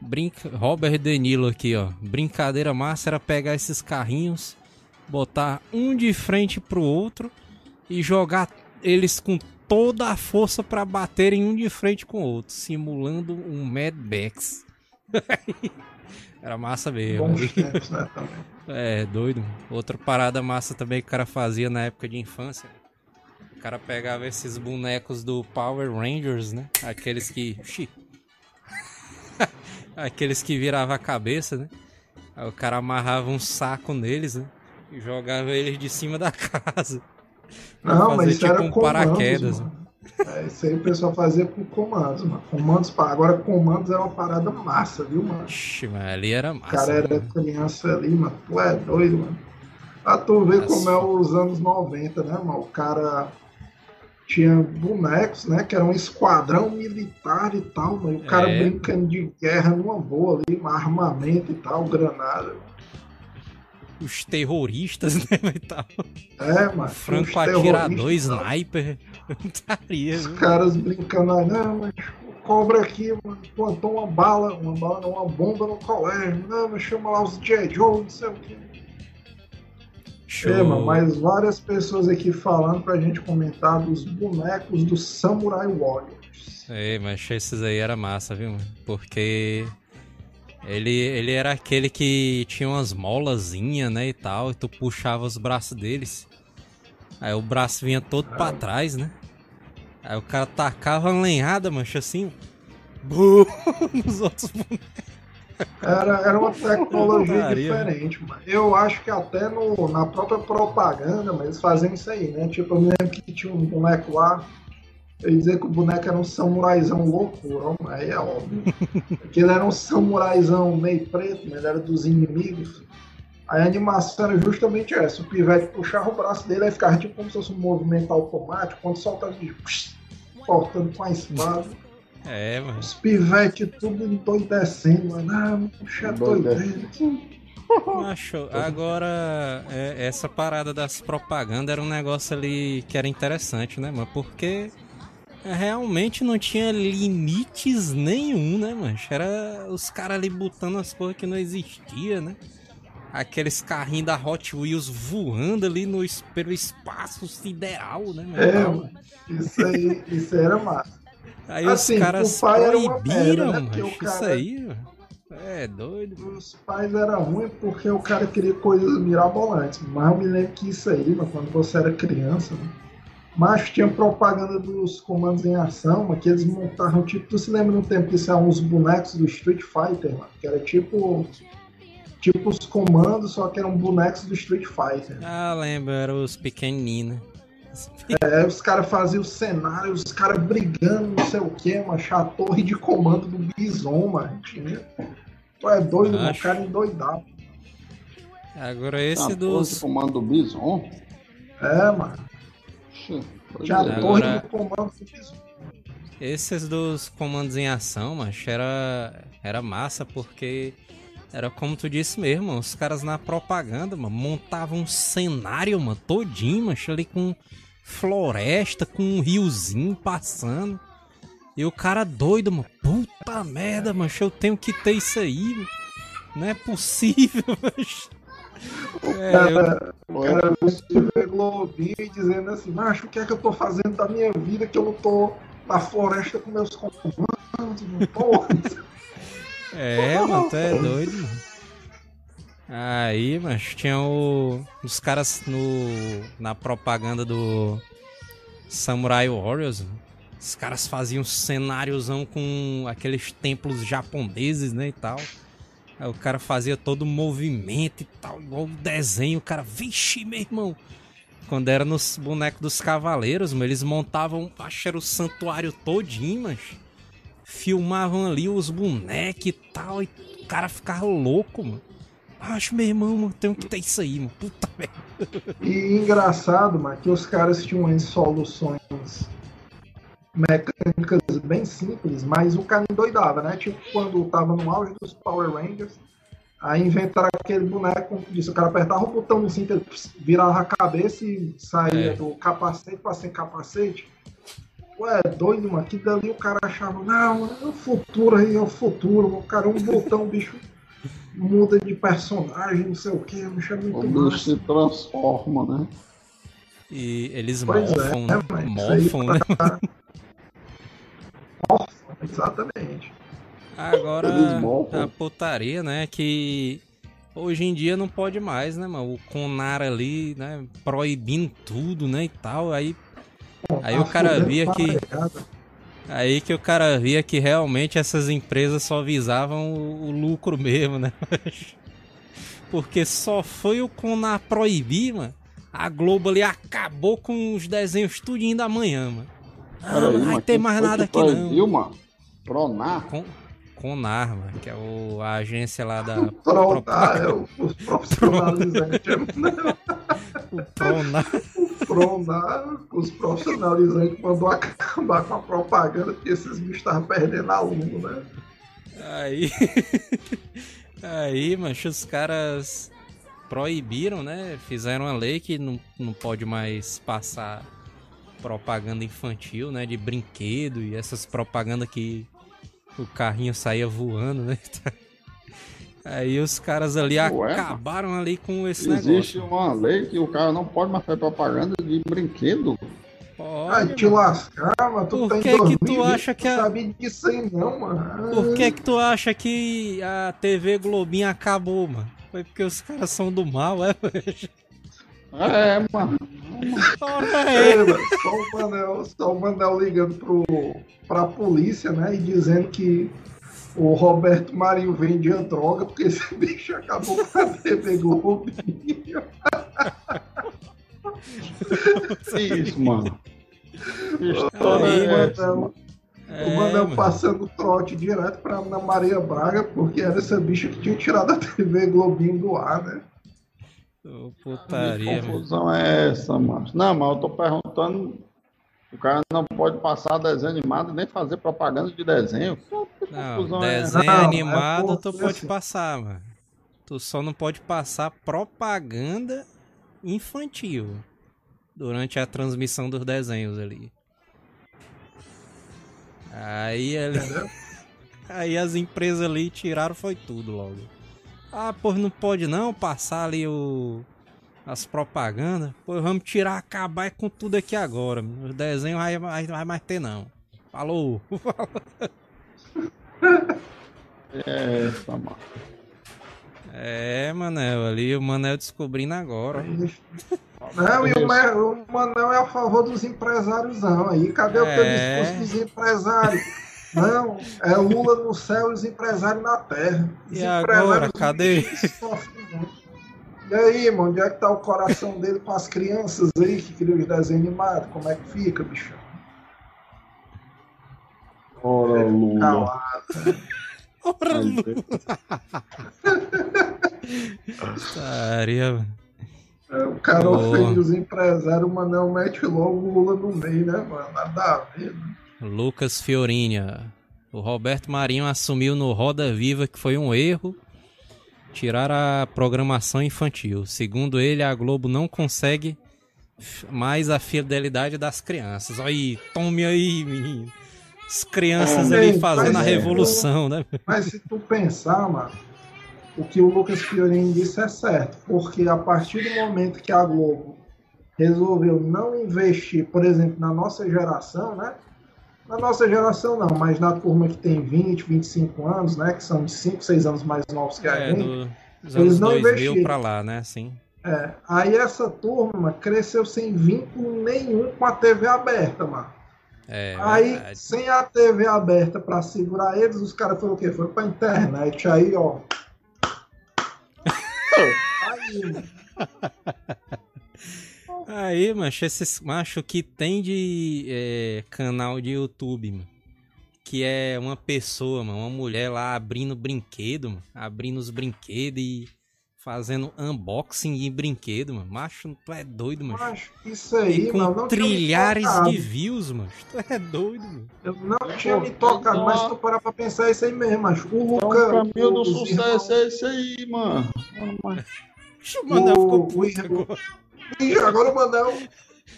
Brinca... Robert Denilo aqui, ó. Brincadeira massa era pegar esses carrinhos, botar um de frente pro outro e jogar eles com toda a força pra baterem um de frente com o outro, simulando um Mad Max. era massa mesmo. Bons tempos, né, também. É, doido. Outra parada massa também que o cara fazia na época de infância. O cara pegava esses bonecos do Power Rangers, né? Aqueles que. Aqueles que virava a cabeça, né? Aí o cara amarrava um saco neles, né? E jogava eles de cima da casa. Não, fazer mas isso tipo era um comandos, paraquedas. mano. É, isso aí o pessoal fazia com comandos, mano. Comandos, agora comandos é uma parada massa, viu, mano? Ixi, mas ali era O massa. cara era né? criança ali, mano. Tu é doido, mano. Pra tu ver Nossa. como é os anos 90, né, mano? O cara tinha bonecos, né? Que era um esquadrão militar e tal, mano. E o cara É. brincando de guerra numa boa ali, armamento e tal, granada. Os terroristas, né? E tal. É, mano. Franco atirador, sniper. Putaria, Os caras brincando aí, não, mas o cobra aqui, mano, plantou uma bala, uma bala não, uma bomba no colégio, não, mas chama lá os J. Joe, não sei o que. Show. É, mano, mas várias pessoas aqui falando pra gente comentar dos bonecos do Samurai Warriors. É, mas esses aí era massa, viu? Porque ele, ele era aquele que tinha umas molazinhas, né, e tal, e tu puxava os braços deles. Aí o braço vinha todo pra trás, né? Aí o cara tacava uma lenhada, mancha, assim, bum, nos outros bonecos. Era, era uma tecnologia Putaria. diferente, mano. Eu acho que até no, na própria propaganda, mas eles faziam isso aí, né? Tipo, eu me lembro que tinha um boneco lá, eu ia dizer que o boneco era um samuraizão loucura, aí é óbvio. Porque ele era um samuraizão meio preto, mas ele era dos inimigos. Aí a animação era justamente essa, o pivete puxava o braço dele, aí ficava tipo como se fosse um movimento automático, quando soltava ele cortando com a espada. É, mano. Os pivetes tudo endoidecendo, mano. Ah, puxa doideira. Macho, agora é, essa parada das propagandas era um negócio ali que era interessante, né, mano? Porque realmente não tinha limites nenhum, né, mano? Era os caras ali botando as coisas que não existia, né? Aqueles carrinhos da Hot Wheels voando ali no, pelo espaço sideral, né, mano? É, mano. Isso aí, isso aí era massa. Aí assim, os caras era proibiram, merda, né? Isso cara- aí, mano. É doido. Os pais eram ruins porque o cara queria coisas mirabolantes. Mas eu me lembro que isso aí, mano, quando você era criança, mano, mas tinha propaganda dos comandos em ação, mano, que eles montavam tipo. Tu se lembra no tempo que saiam uns bonecos do Street Fighter, mano? Que era tipo. Tipo os comandos, só que eram bonecos do Street Fighter. Ah, lembro, eram os pequenininhos, né? É, os caras faziam o cenário, os caras brigando, não sei o que, mano. A torre de comando do Bison, mano. Tu é doido, mano. O cara endoidado. Agora esse Ah, dos. pô, comando do Bison. É, mano. Tinha a é. Agora- torre de comando do Bison. Esses dos comandos em ação, macho, era, era massa porque era como tu disse mesmo, os caras na propaganda, mano, montavam um cenário, mano, todinho, macho, ali com floresta, com um riozinho passando. E o cara doido, mano, puta merda, macho, eu tenho que ter isso aí, mano. Não é possível. É, eu, O cara vê Globinho e dizendo assim, macho, o que é que eu tô fazendo da minha vida que eu não tô na floresta com meus comandos, não tô. É, mano, tu é doido, mano. Aí, mas tinha o, os caras no, na propaganda do Samurai Warriors. Os caras faziam cenáriozão com aqueles templos japoneses, né, e tal. Aí o cara fazia todo o movimento e tal, igual o desenho. O cara, vixe, meu irmão. Quando era nos bonecos dos cavaleiros, mano, eles montavam, acho que era o santuário todinho, mas filmavam ali os bonecos e tal, e o cara ficava louco, mano. Acho, meu irmão, mano, tenho que ter isso aí, mano. Puta merda. E engraçado, mano, que os caras tinham as soluções mecânicas bem simples, mas o cara endoidava, né? Tipo quando tava no auge dos Power Rangers, aí inventaram aquele boneco, disse, o cara apertava o botão no cinto, virava a cabeça e saía É. do capacete pra sem capacete. Ué, doido, mano, que dali o cara achava, não, é o futuro aí, é o futuro, o cara, um botão, bicho muda de personagem, não sei o que, o bicho é O muito bicho massa. se transforma, né? E eles Pois é, morfam, né? mas Morfam, né? Exatamente. Agora, morfam. a putaria, né? Que hoje em dia não pode mais, né, mano? O Conar ali, né? Proibindo tudo, né? E tal. Aí, aí o cara fudendo via que. parecada. Aí que o cara via que realmente essas empresas só visavam o, o lucro mesmo, né? Porque só foi o Conar proibir, mano. A Globo ali acabou com os desenhos tudinho da manhã, mano. Ah, Peraí, não vai ter mais nada aqui não. proibiu, mano? Pronar? Com, Conar, mano, que é o, a agência lá da. Pronto, ah, é o- os profissionalizantes. O Pronar. Pronar, os profissionalizantes mandou acabar com a propaganda porque esses bichos estavam perdendo aluno, né? Aí. Aí, mancho, os caras proibiram, né? Fizeram uma lei que não, não pode mais passar propaganda infantil, né? De brinquedo e essas propagandas que o carrinho saía voando, né? Aí os caras ali Ué, acabaram ali com esse Existe negócio. uma lei que o cara não pode mais fazer propaganda de brinquedo. Ai, Pode, te mano. lascar, mano. Tu Por tá em que que tu 2020, acha que a- sabe disso aí, não, mano. Por que que tu acha que a TV Globinho acabou, mano? Foi porque os caras são do mal, é? É, mano. É, é. mano, só o Manel, só o Manel ligando pro, pra polícia, né? E dizendo que o Roberto Marinho vendia droga porque esse bicho acabou com a TV Globo. Que isso, mano. Que história Aí, é essa, Manel, mano? É, o Manel mano. passando trote direto pra Ana Maria Braga, porque era essa bicha que tinha tirado a TV Globinho do ar, né? Ô, Que Putaria, mano. confusão é essa, mano? Não, mas eu tô perguntando. O cara não pode passar desenho animado nem fazer propaganda de desenho. Não, é desenho Não, é animado tu porque pode passar, mano. Tu só não pode passar propaganda infantil durante a transmissão dos desenhos ali. Aí, ali- aí as empresas ali tiraram foi tudo logo. Ah, pois não pode não passar ali o as propagandas. Pois vamos tirar, acabar com tudo aqui agora. O desenho vai, vai, vai mais ter não. Falou. É essa, mano. É, Manel, ali o Manel descobrindo agora. Não, e o, o Manel é a favor dos empresários, não. Aí, cadê o teu É. discurso dos empresários? Não, é Lula no céu e os empresários na terra. Os E agora, empresários cadê? sofrem. E aí, mano, onde é que tá o coração dele com as crianças aí que criam os desenhos animados? Como é que fica, bicho? Ora, Lula. Calado. Ora, mano. É, O cara Boa. ofende os empresários, o Manel mete logo o Lula no meio, né, mano? Nada a ver. né? Lucas Fiorini. O Roberto Marinho assumiu no Roda Viva que foi um erro tirar a programação infantil. Segundo ele, a Globo não consegue mais a fidelidade das crianças. Aí, tome aí, menino. As crianças É, ali mas fazendo a revolução, né? Mas se tu pensar, mano, o que o Lucas Fiorini disse é certo. Porque a partir do momento que a Globo resolveu não investir, por exemplo, na nossa geração, né? Na nossa geração não, mas na turma que tem 20, 25 anos, né? Que são de 5, 6 anos mais novos que a É, gente. do, Eles não 2000 investiram. pra lá, né? Assim. É, aí essa turma cresceu sem vínculo nenhum com a TV aberta, mano. É, Aí, verdade. sem a TV aberta pra segurar eles, os caras foram o quê? Foi pra internet. Aí, ó. Aí, mano. Aí, macho, esses macho que tem de é, canal de YouTube, mano. Que é uma pessoa, mano, uma mulher lá abrindo brinquedo, mano. Abrindo os brinquedos e fazendo unboxing de brinquedo, mano. Macho, tu é doido, mano. Macho, isso aí, E com mano, não tinha me trilhares de views, mano. Tu é doido, mano. Eu não tinha me tocado, mas tu parar pra pensar, é isso aí mesmo, macho. O Então, Luca. o caminho do sucesso é esse aí, mano. Mano, O Manel ficou O- puto o- agora. Ih, agora o Manel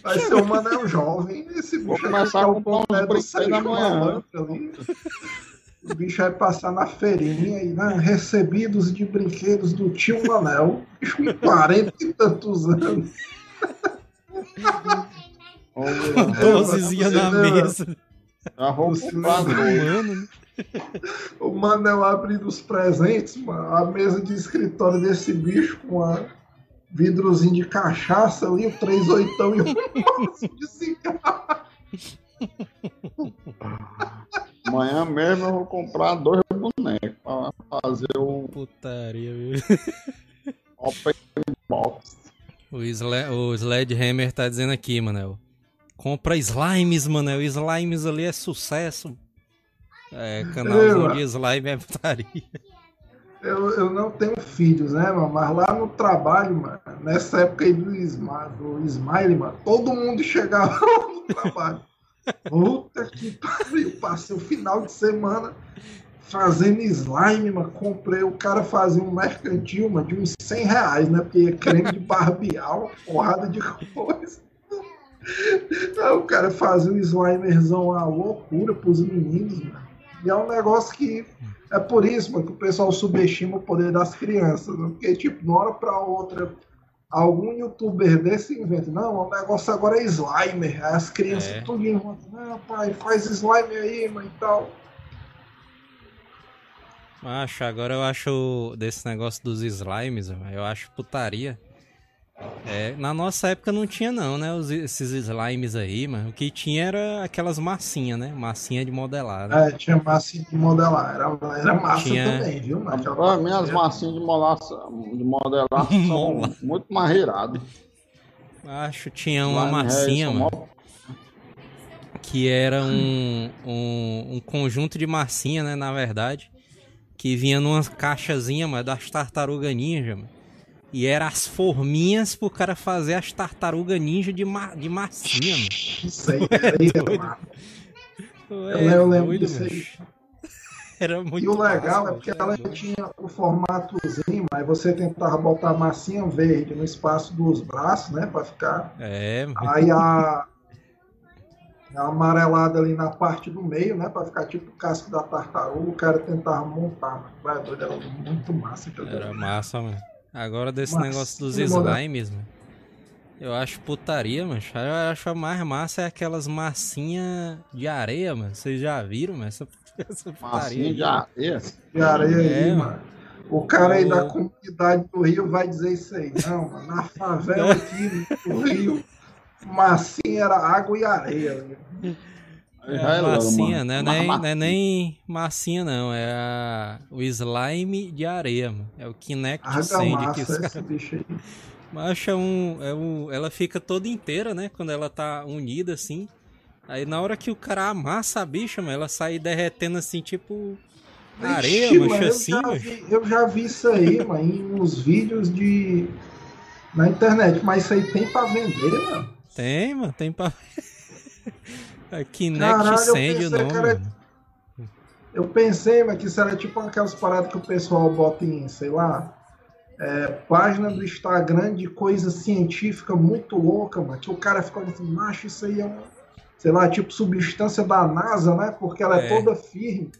vai ser o Manel jovem. Esse Vou bicho começar vai a comprar uns brinquedos. Malandro ali. O bicho vai passar na feirinha e né, recebidos de brinquedos do tio Manel. Bicho com 40 e tantos anos. Dozezinha na mesa. Dois. Mano, né? O Manel abrindo os presentes, mano. A mesa de escritório desse bicho com a vidrozinho de cachaça ali, o 38 e um maço de cigarro. Amanhã mesmo eu vou comprar dois bonecos pra fazer o Putaria, viu? Open Box. O, Sle o Sledgehammer tá dizendo aqui, Manel. Compra slimes, Manel. Slimes ali é sucesso. É, canalzinho de slime é putaria. Eu, eu não tenho filhos, né, mano? Mas lá no trabalho, mano, nessa época aí do, Isma, do Smile, mano, todo mundo chegava lá no trabalho. Puta que pariu, passei o final de semana fazendo slime, mano. Comprei, o cara fazia um mercantil, mano, de uns 100 reais, né? Porque creme de barbear, uma porrada de coisa. O cara fazia um slimerzão a loucura pros meninos, mano. E é um negócio que é por isso mano, que o pessoal subestima o poder das crianças. Né? Porque, tipo, de uma hora pra outra, algum youtuber desse inventa. Não, o negócio agora é slimer. As crianças É. tudo inventam. Não, pai, faz slime aí, mãe, e tal. Acho, agora eu acho desse negócio dos slimes, eu acho putaria. É, na nossa época não tinha não, né? Os, esses slimes aí, mano. O que tinha era aquelas massinhas, né? Massinha de modelar, né? É, tinha massa de modelar. Era, era massa Tinha- também, viu? mano? Aquela Pra mim, as massinhas de, molaça, de modelar são Mola. muito mais iradas. Acho tinha uma Slime massinha, Harrison, mano. mó- que era um, um, um conjunto de massinha, né, na verdade, que vinha numa caixazinha, mas das tartaruga ninja, mano. E era as forminhas pro cara fazer as tartaruga ninja de, ma de massinha, mano. Isso aí, era massa. É eu lembro doido, disso aí. Era muito E o legal massa, é porque ela tinha o formatozinho, aí você tentava botar a massinha verde no espaço dos braços, né? Pra ficar. É, mano. Aí a, a amarelada ali na parte do meio, né? Pra ficar tipo o casco da tartaruga, o cara tentava montar. Doido, era muito massa. Era massa, mano. Agora desse negócio dos mano. slimes, mano. Eu acho putaria, mano. Eu acho a mais massa é aquelas massinhas de areia, mano. Vocês já viram, mano? Essa, essa putaria. Massinha aí. de areia. De areia aí, É, mano. O cara aí O- da comunidade do Rio vai dizer isso aí. Não, mano, na favela aqui do Rio, massinha era água e areia. Né? É Já a logo, massinha, né? Nem, não é nem massinha, não. É a- o slime de areia, mano. É o Kinect Sand que os caras. é um, é um. Ela fica toda inteira, né? Quando ela tá unida assim. Aí na hora que o cara amassa a bicha, mano, ela sai derretendo assim, tipo. Areia, Ixi, eu assim, já vi- Eu já vi isso aí, mano, em uns vídeos de. Na internet, mas isso aí tem pra vender, mano. Tem, mano, tem pra. É Kinect Caralho, eu Sand o nome. era- mano. Eu pensei, mas que isso era tipo aquelas paradas que o pessoal bota em, sei lá, é, página do Instagram de coisa científica muito louca, mano. Que o cara fica assim, macho, isso aí é uma, sei lá, tipo substância da NASA, né? Porque ela é, É. toda firme.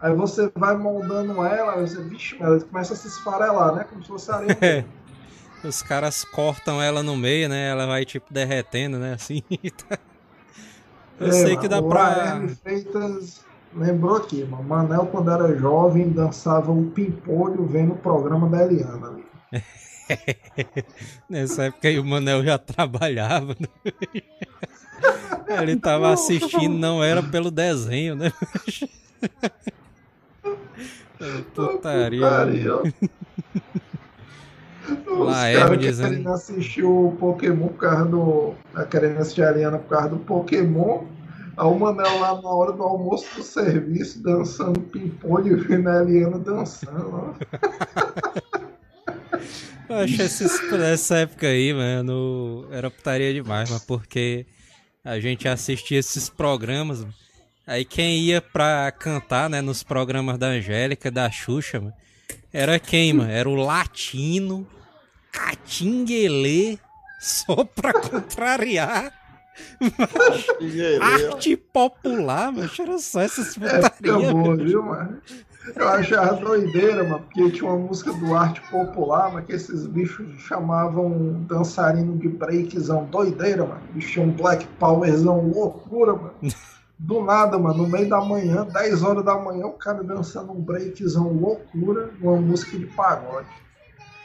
Aí você vai moldando ela, aí você, vixe, ela começa a se esfarelar, né? Como se fosse areia. É. Os caras cortam ela no meio, né? Ela vai tipo derretendo, né? Assim. Eu É, sei que dá o pra. Freitas lembrou aqui, mano. Manel, quando era jovem, dançava o pimpolho vendo o programa da Eliana ali. Nessa época aí o Manel já trabalhava. Né? Ele tava assistindo, não era pelo desenho, né? Putaria. Putaria. Lá é querendo assistir o Pokémon por causa do. Tá querendo assistir a Ariana por causa do Pokémon. A Manel lá na hora do almoço do serviço, dançando ping-pong e vendo a Eliana dançando. Eu acho essa época aí, mano, era putaria demais, mas porque a gente assistia esses programas. Aí quem ia pra cantar, né, nos programas da Angélica, da Xuxa, mano, era quem, mano? Era o Latino, Catinguelê, só pra contrariar. Arte popular, mas era só essas putarias. É, boa, viu, mano? Eu achava doideira, mano, porque tinha uma música do arte popular, mas que esses bichos chamavam dançarino de breakzão doideira, mano. Bicho tinha um black powerzão loucura, mano. Do nada, mano, no meio da manhã, 10 horas da manhã, o cara dançando um breakzão loucura, uma música de pagode.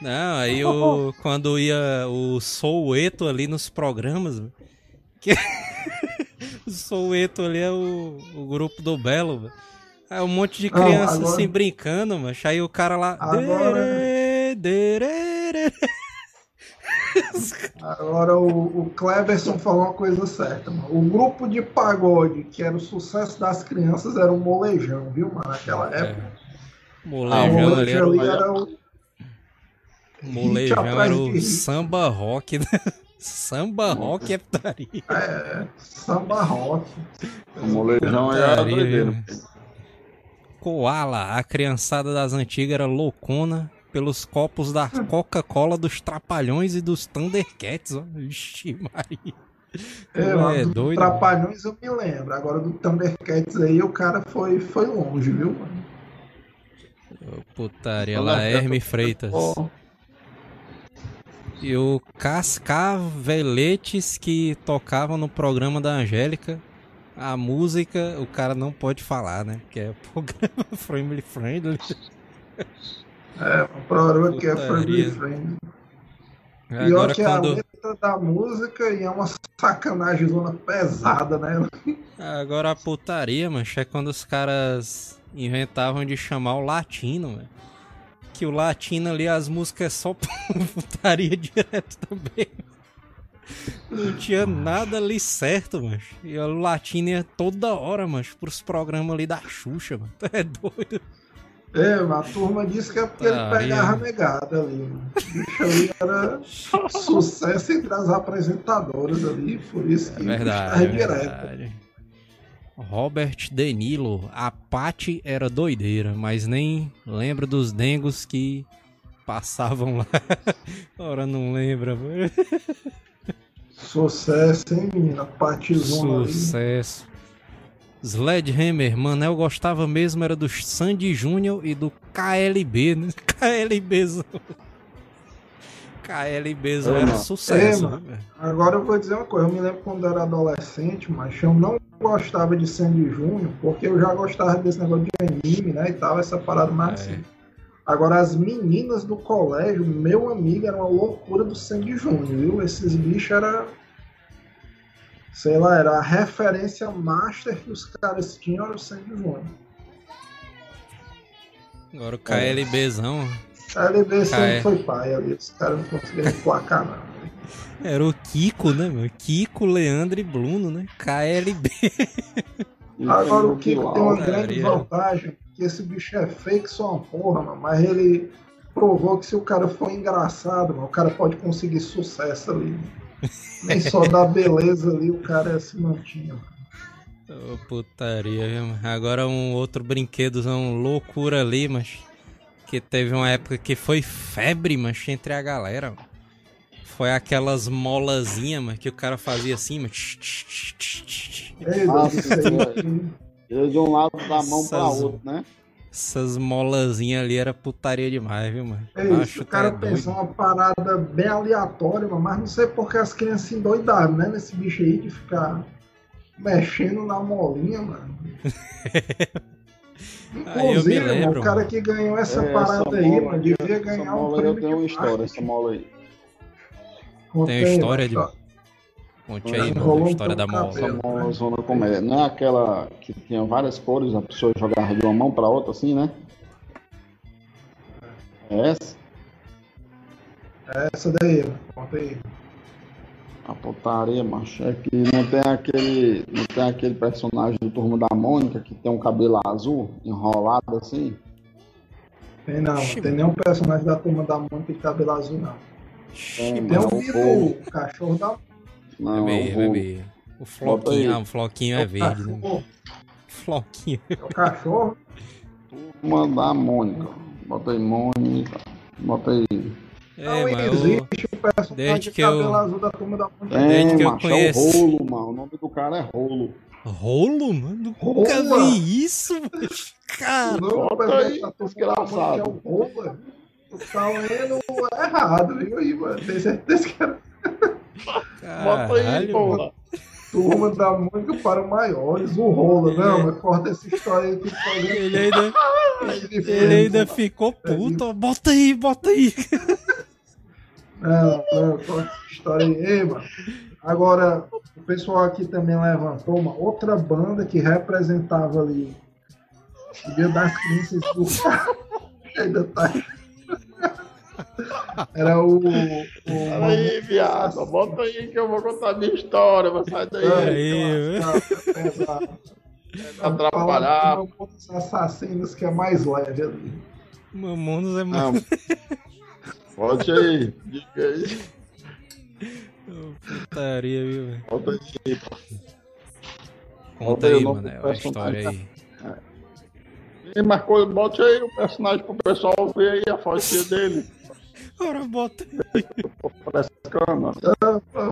Não, aí o, quando ia o Soueto ali nos programas, que... o Soueto ali é o, o grupo do Belo. É um monte de criança agora... assim brincando, mas aí o cara lá. Agora, agora o, o Cleverson falou uma coisa certa, mano. O grupo de pagode, que era o sucesso das crianças, era o molejão, viu, mano? Naquela é. época. É. Molejão, ah, ali era, ali era o. Molejão era o samba rock, né? Samba rock é putaria. É, samba rock. O molejão era doideiro. Koala, a criançada das antigas era loucona pelos copos da Coca-Cola dos Trapalhões e dos Thundercats. Ó. Ixi, Maria. É, é doido. Trapalhões eu me lembro. Agora do Thundercats aí o cara foi, foi longe, viu, mano? Putaria lá, Herme Freitas. E o Cascaveletes que tocava no programa da Angélica a música o cara não pode falar, né? Porque é programa family friendly. É, um programa que é family friendly. Agora, Pior que quando... a letra da música e é uma sacanagem zona pesada, né? Agora a putaria, mancha, é quando os caras inventavam de chamar o latino, mano. Que o latino ali, as músicas é só putaria direto também. Não tinha nada ali certo, mas E a Latina toda hora, mas pros programas ali da Xuxa, mano. É doido. É, a turma disse que é porque ele pegava a negada ali, mano. O ali era sucesso entre as apresentadoras ali, por isso que é verdade, é direto. Robert Denilo, a Pati era doideira, mas nem lembra dos dengos que passavam lá. Ora, não lembra. Sucesso, hein, menina? Partizona Sucesso. Ali. Sledgehammer, Manel gostava mesmo, era do Sandy Júnior e do KLB, né? KLB. KLB é, era sucesso. É. Né? Agora eu vou dizer uma coisa, eu me lembro quando eu era adolescente, mas eu não gostava de Sandy Júnior, porque eu já gostava desse negócio de anime, né, e tal, essa parada mais é. assim. Agora, as meninas do colégio, meu amigo, era uma loucura do Sandy Júnior, viu? Esses bichos era. Sei lá, era a referência master que os caras tinham era o Sandy Júnior. Agora o KLBzão. KLB sempre foi pai ali, os caras não conseguiram placar, não. Era o Kiko, né, meu? Kiko, Leandro e Bruno, né? KLB. Agora o Kiko tem uma grande vantagem que esse bicho é fake só uma porra, mano, mas ele provou que se o cara for engraçado, mano, o cara pode conseguir sucesso ali. Nem só da beleza ali o cara se mantinha. Oh, putaria, viu? Agora um outro brinquedozão loucura ali, mas que teve uma época que foi febre, mas entre a galera. Foi aquelas molazinhas, mas que o cara fazia assim. Ei, Nossa, de um lado da mão Essas... pra outro, né? Essas molazinhas ali era putaria demais, viu, mano? É isso, o cara é pensou uma parada bem aleatória, mas não sei porque as crianças se endoidaram, né? Nesse bicho aí de ficar mexendo na molinha, mano. Aí eu me Inclusive, irmão, lembro, o cara mano. que ganhou essa É, parada aí, mola mano, devia essa ganhar um mola aí eu prêmio tenho uma história, essa mola aí. Tem aí, história de-. Conte aí, mano, a história da mola. cabelo. Essa mola zona como é? Não é aquela que tinha várias cores, a pessoa jogava de uma mão pra outra assim, né? É essa? Essa daí, mano. Conta aí. A putaria, macho, é que não tem aquele. Não tem aquele personagem do Turma da Mônica que tem um cabelo azul, enrolado assim. Tem não, não tem nenhum personagem da turma da Mônica de cabelo azul, não. Tem, Tem o Bidu, povo- o cachorro da Não, é o rolo. bebê. O floquinho, ah, o floquinho é verde, né? cachorro, Floquinho. é o cachorro. Turma da Mônica. Bota aí, Mônica. Bota aí. É, não mas eu... existe o personagem desde de que eu- cabelo azul da turma da Mônica. Desde que eu macho, conheço. é o rolo, mano. O nome do cara é rolo. Rolo, mano? Rola? Nunca vi isso, mano. Cara, Não, da turma da desgraçado. É o Rola. Tu tá lendo errado, viu aí, mano? Tem certeza que era Bota aí, porra. Turma da Mônica para maiores, o Rola. Não, mas corta essa história aí que Ele ainda, ele ainda ficou puto. ó. Bota aí, bota aí. Não, não, corta essa história aí. Ei, mano. Agora, o pessoal aqui também levantou uma outra banda que representava ali o Dia das Crianças do Ainda tá. Era o. o Fala aí, viado. Bota aí que eu vou contar minha história. Vai sair daí. Aí. Atrapalhar. Os assassinos que é mais leve ali. Mamonos é mais. Não. Bote aí. Diga aí. Putaria, viu, velho? Bota aí. Conta aí mano. é A história aí. E marcou, bote aí o personagem pro pessoal ver aí a fotinha dele. Ora, bota. Frescando.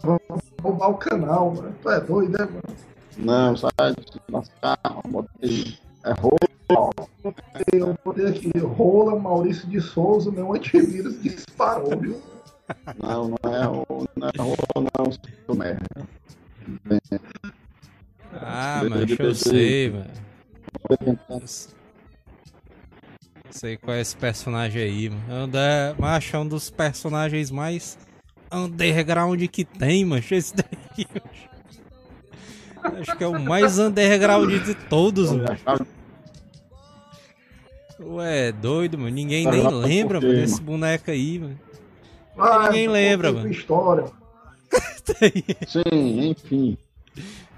Vamos roubar o canal, mano. Tu é doido, né, mano? Não, sai de. Bota aí. É rolo. Eu botei aqui, rola Maurício de Souza, meu antivírus disparou, viu? Não, não é rolo, não é rolo, não. Seu merda. Ah, mas eu sei, mano. Sei qual é esse personagem aí, mano. É um Macho, é um dos personagens mais underground que tem, mano. Esse daí. macho. Acho que é o mais underground de todos, mano. Ué, doido, mano. Ninguém nem lembra, mano, desse boneco aí, mano. Ah, Ninguém lembra, conta mano. História. Sim, enfim.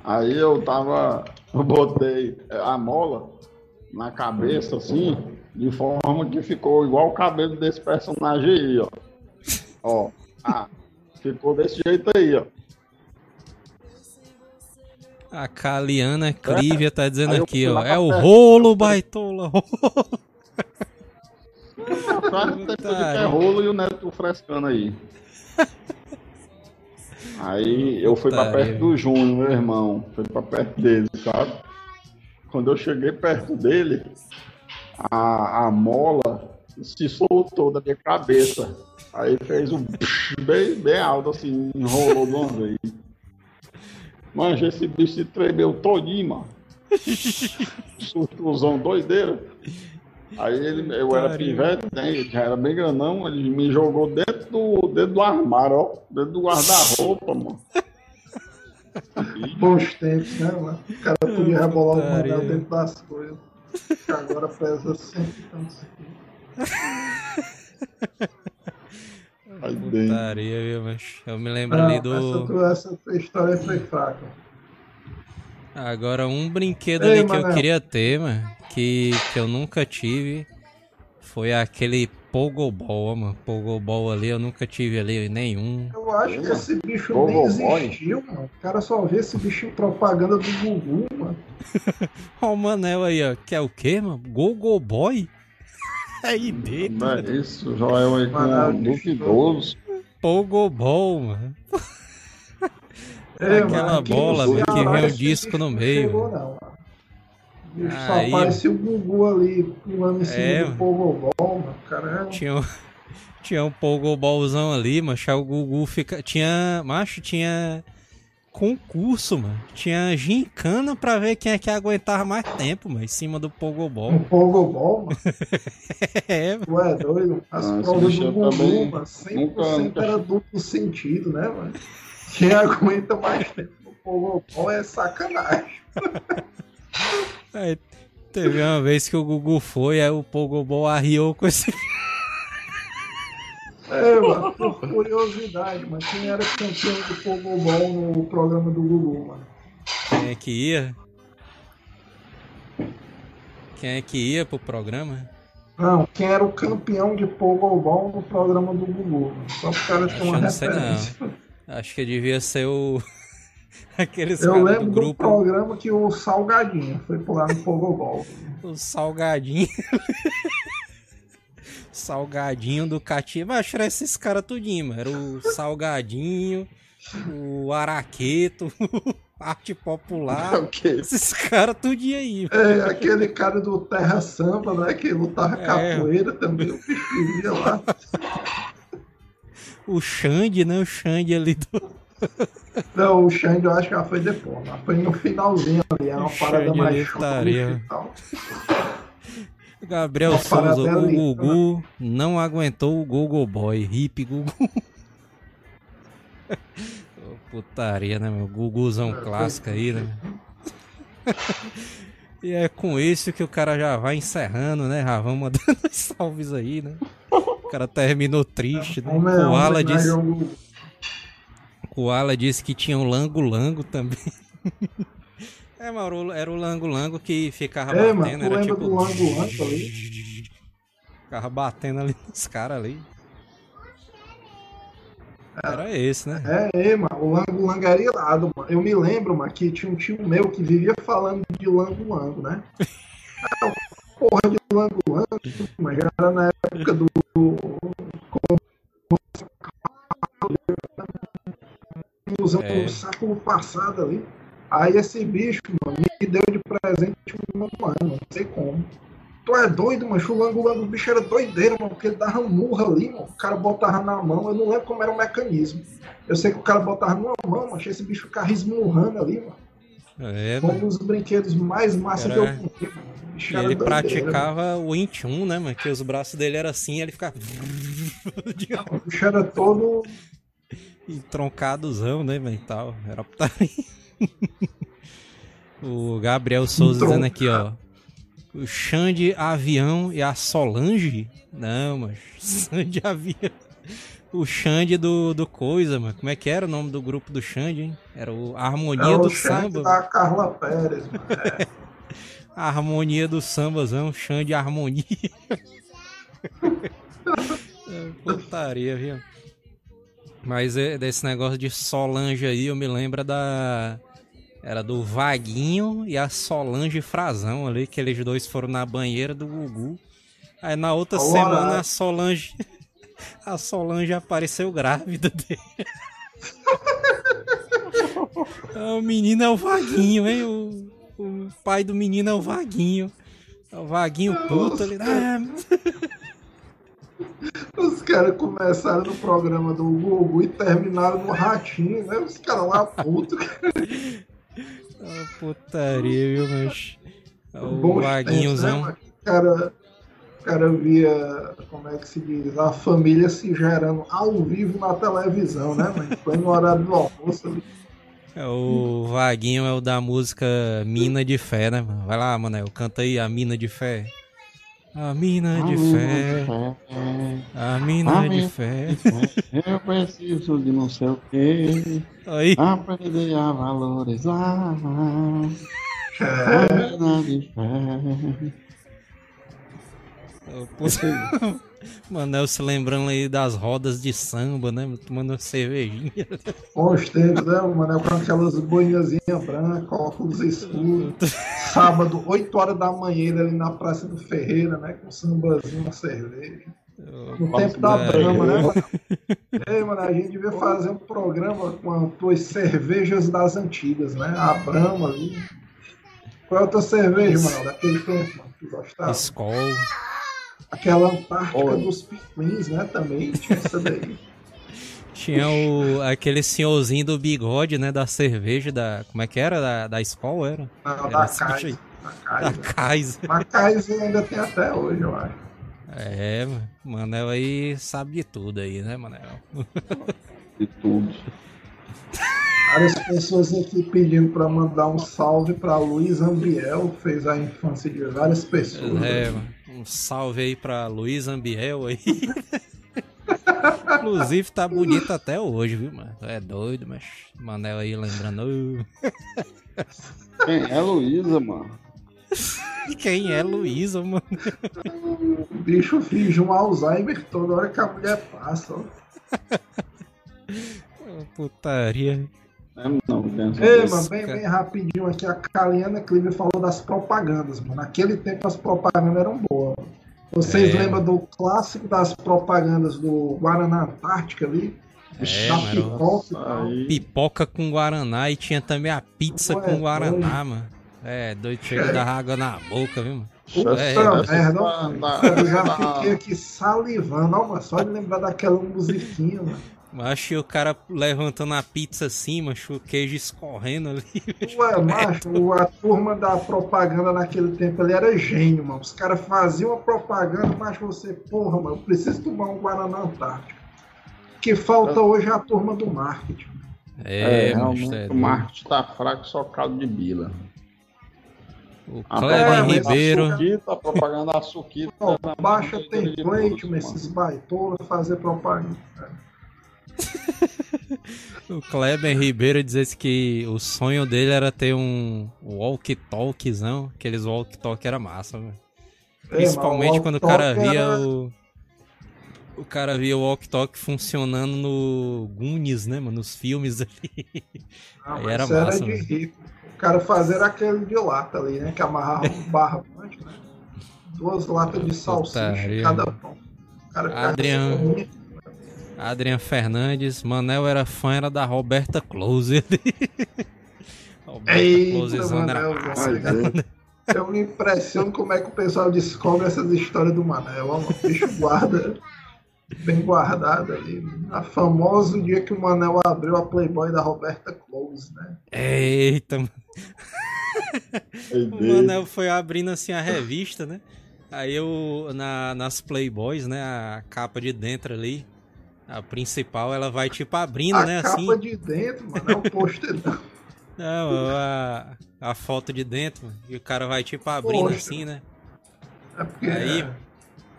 Aí eu tava. Eu botei a mola na cabeça, assim, de forma que ficou igual o cabelo desse personagem aí, ó. Ó. Ah, ficou desse jeito aí, ó. A Caliana Crívia tá dizendo Aí aqui, ó. É o perto. rolo, baitola. rolo. Que é rolo e o neto frescando aí. Aí eu fui pra perto do Júnior, meu irmão. Fui pra perto dele, sabe? Quando eu cheguei perto dele, a, a mola se soltou da minha cabeça. Aí fez um bem, bem alto, assim, enrolou de uma vez. Mas esse bicho se tremeu todinho, mano. Surtuzão doideira. Aí ele, eu era Putaria. pivete, né? Ele já era bem grandão, ele me jogou dentro do, dentro do armário, ó. Dentro do guarda-roupa, mano. Bons tempos, né, mano? O cara podia rebolar o manel dentro das coisas. Agora pesa sempre tanto Aí dentro. Putaria, viu, mas eu me lembro ali Essa, do. essa tua história foi fraca. Agora, um brinquedo Ei, ali que eu Manel. queria ter, mano, que, que eu nunca tive, foi aquele Pogobol, mano. Pogobol ali, eu nunca tive ali nenhum. Eu acho que esse bicho Ô, nem existiu, mano. O cara só vê esse bicho propaganda do Gugu, mano. Ó o Manel aí, ó. Que é o quê, mano? Gogo Boy? aí dentro. Não é isso, Joel aí com Mano, duvidoso. Pogobol, mano. É, Aquela mano, bola, mano, que vem o disco no meio, Chegou, mano. não, mano. O bicho Aí- só parecia o Gugu ali, pulando em cima É, do mano. Pogobol, mano. O cara um Tinha, um- tinha um Pogobolzão ali, macho. O Gugu fica. Tinha. Macho, tinha. concurso, mano. Tinha gincana pra ver quem é que aguentava mais tempo, mano, em cima do Pogobol. Um pogobol, mano. É, Tu é doido? As Ah, provas do Gugu, também mano, 100% nunca- nunca- era duplo sentido, né, mano? Quem aguenta mais tempo no pogobol é sacanagem. Aí, teve uma vez que o Gugu foi, aí o Pogobol arriou com esse. É, mano, por curiosidade, mas quem era campeão do pogobol no programa do Gugu, mano? Quem é que ia? Quem é que ia pro programa? Não, quem era o campeão de pogobol no programa do Gugu, mano? Só pro cara ter Acho uma eu não referência. Acho que devia ser o. Aqueles Eu do lembro do grupo, programa que o Salgadinho foi pular no pogobol. o Salgadinho. Salgadinho do Catinha. Mas era esses caras tudinho, mano. Era o Salgadinho, o Araqueto, Arte Popular. Ok. Esses caras tudinho aí. É, aquele cara do Terra Samba, né? Que lutava É. capoeira também, o bicho lá. O Xande, né? O Xande ali do. Não, o Xande eu acho que ela foi depois, mas foi no finalzinho ali, era uma O parada Xande mais chata tal. Gabriel Uma Souza, o Gugu não aguentou o Google Boy. Hip Gugu. Putaria, né, meu? Guguzão clássico aí, né? E é com isso que o cara já vai encerrando, né? Já vamos mandando os salves aí, né? O cara terminou triste, né? É O Ala disse. O Ala disse que tinha um Lango Lango também. É, mano, era o Lango Lango que ficava É, mano, batendo, tu era tipo. do Lango Lango ali? Ficava batendo ali nos caras ali. Era esse, né? É, é, mano, o Lango Lango era irado, mano. Eu me lembro, mano, que tinha um tio meu que vivia falando de Lango Lango, né? Ah, Porra de Lango Lango, mas era na época do. Usando É. um século passado ali. Aí esse bicho, mano, me deu de presente um ano, não sei como. Tu é doido, mano. O Lango Lango, o bicho era doideiro, mano, porque ele dava murra ali, mano. O cara botava na mão, eu não lembro como era o mecanismo. Eu sei que o cara botava numa mão, mano, esse bicho ficava esmurrando ali, mano. É, Foi um dos brinquedos mais massa que eu Era- comprei, era ele praticava o int 1, né, mano? Que os braços dele eram assim, ele ficava. O bicho era todo. Né? E tal. Era putaria. O Gabriel Souza Entroncado. dizendo aqui, ó. O Xande Avião e a Solange? Não, mas Xande Avião. O Xande do, do Coisa, mano. Como é que era o nome do grupo do Xande, hein? Era o Harmonia É do o chefe Samba. da Carla Pérez, mano. A harmonia do sambazão, Xande Harmonia. É, Putaria, viu? Mas é, desse negócio de Solange aí, eu me lembro da. Era do Vaguinho e a Solange Frazão ali, que eles dois foram na banheira do Gugu. Aí na outra Ao semana a Solange. A Solange apareceu grávida dele. Ah, o menino é o Vaguinho, hein? O, o pai do menino é o Vaguinho. É o Vaguinho puto ali. Ah, Os caras começaram no programa do Gugu e terminaram no Ratinho, né? Os caras lá putos. ah, putaria, viu, mas. O Bons Vaguinhozão. né? O cara, o cara via, como é que se diz, a família se gerando ao vivo na televisão, né, mano? Foi no horário do almoço ali. É, o Vaguinho é o da música Mina de Fé, né, mano? Vai lá, Manel, canta aí a Mina de Fé. A mina de fé, a mina A de mina fé. Eu preciso de não sei o que. Aí, Aprender a valorizar. A mina de fé. o puto- Manel se lembrando aí das rodas de samba, né? Tomando uma cervejinha. Bons tempos, né, mano? Com aquelas boinazinhas brancas, óculos escuros. Sábado, 8 horas da manhã, ali na Praça do Ferreira, né? Com sambazinho, uma cerveja. No Posso tempo da Brahma, né? Ei, mano, a gente devia fazer um programa com as tuas cervejas das antigas, né? A Brahma ali. Qual é a tua cerveja, mano, daquele tempo, mano, que tu gostava? Skol. Aquela Antártica Oi. dos Pinguins, né, também, tinha essa daí. Tinha o, aquele senhorzinho do bigode, né? Da cerveja, da. Como é que era? Da, da Skol, era? Não, Era da. Kaiser. Da Da Kaiser. Kaiser. Mas Kaiser ainda tem até hoje, eu acho. É, mano. Manel aí sabe de tudo aí, né, Manel? De tudo. Várias pessoas aqui pedindo pra mandar um salve pra Luiz Ambiel, fez a infância de várias pessoas. É, mano. Um salve aí pra Luiz Ambiel aí. Inclusive tá bonito até hoje, viu, mano? É doido, mas Manel aí lembrando. "Ô, Quem é Luísa, mano? Quem é Luísa, mano? O bicho finge um Alzheimer toda hora que a mulher passa. ó. Putaria. É, não, Ei, mano, bem, bem rapidinho aqui, a Kaliana Clive falou das propagandas, mano. Naquele tempo as propagandas eram boas. mano. Vocês É, lembram do clássico das propagandas do Guaraná Antártica ali? É, mano, pipoca e tal. Aí, Pipoca com Guaraná e tinha também a pizza Ué, com Guaraná, doido. mano. É, doido, chega da água na boca, viu, mano? Puta É, merda, tá- Eu já fiquei aqui salivando, ó, mano, só de lembrar daquela musiquinha, mano. Acho o cara levantando a pizza assim, macho, o queijo escorrendo ali. Ué, macho, o- a turma da propaganda naquele tempo ali era gênio, mano. Os caras faziam a propaganda, mas você, porra, mano, eu preciso tomar um Guaraná Antártico. O que falta hoje é a turma do marketing. É, É, macho, realmente é o marketing tá fraco, só caldo de bila. O Kleber propaganda Ribeiro. Açuquita, a propaganda açuquita. Ó, na baixa template, esses baitolas fazer propaganda. O Kleber Ribeiro dizesse que o sonho dele era ter um walkie-talkiezão. Aqueles walkie-talkie era massa, velho. É, Principalmente quando o cara via era- o. O cara via o walkie-talkie funcionando no Goonies, né, mano? Nos filmes ali. Ah, Aí era massa, de mano. rico. O cara fazer aquele de lata ali, né? Que amarrava um barbante, né? Duas latas de salsicha Putaria. em cada pão. O cara ficava Adriano. fome. Adrian Fernandes, Manel era fã, era da Roberta Close. Roberta Eita, Closezona era Manel, massa, cara. Deus. Eu me impressiono como é que o pessoal descobre essas histórias do Manel. ó, O bicho guarda bem guardado ali. A famosa dia que o Manel abriu a Playboy da Roberta Close, né? Eita, mano. O. Manel foi abrindo assim a revista, né? Aí eu, na, nas Playboys, né? A capa de dentro ali, a principal, ela vai tipo abrindo, a né? capa Assim. de dentro, mano, é o pôster. Não, a, a foto de dentro, mano, e o cara vai tipo abrindo Poxa. assim, né? É porque Aí,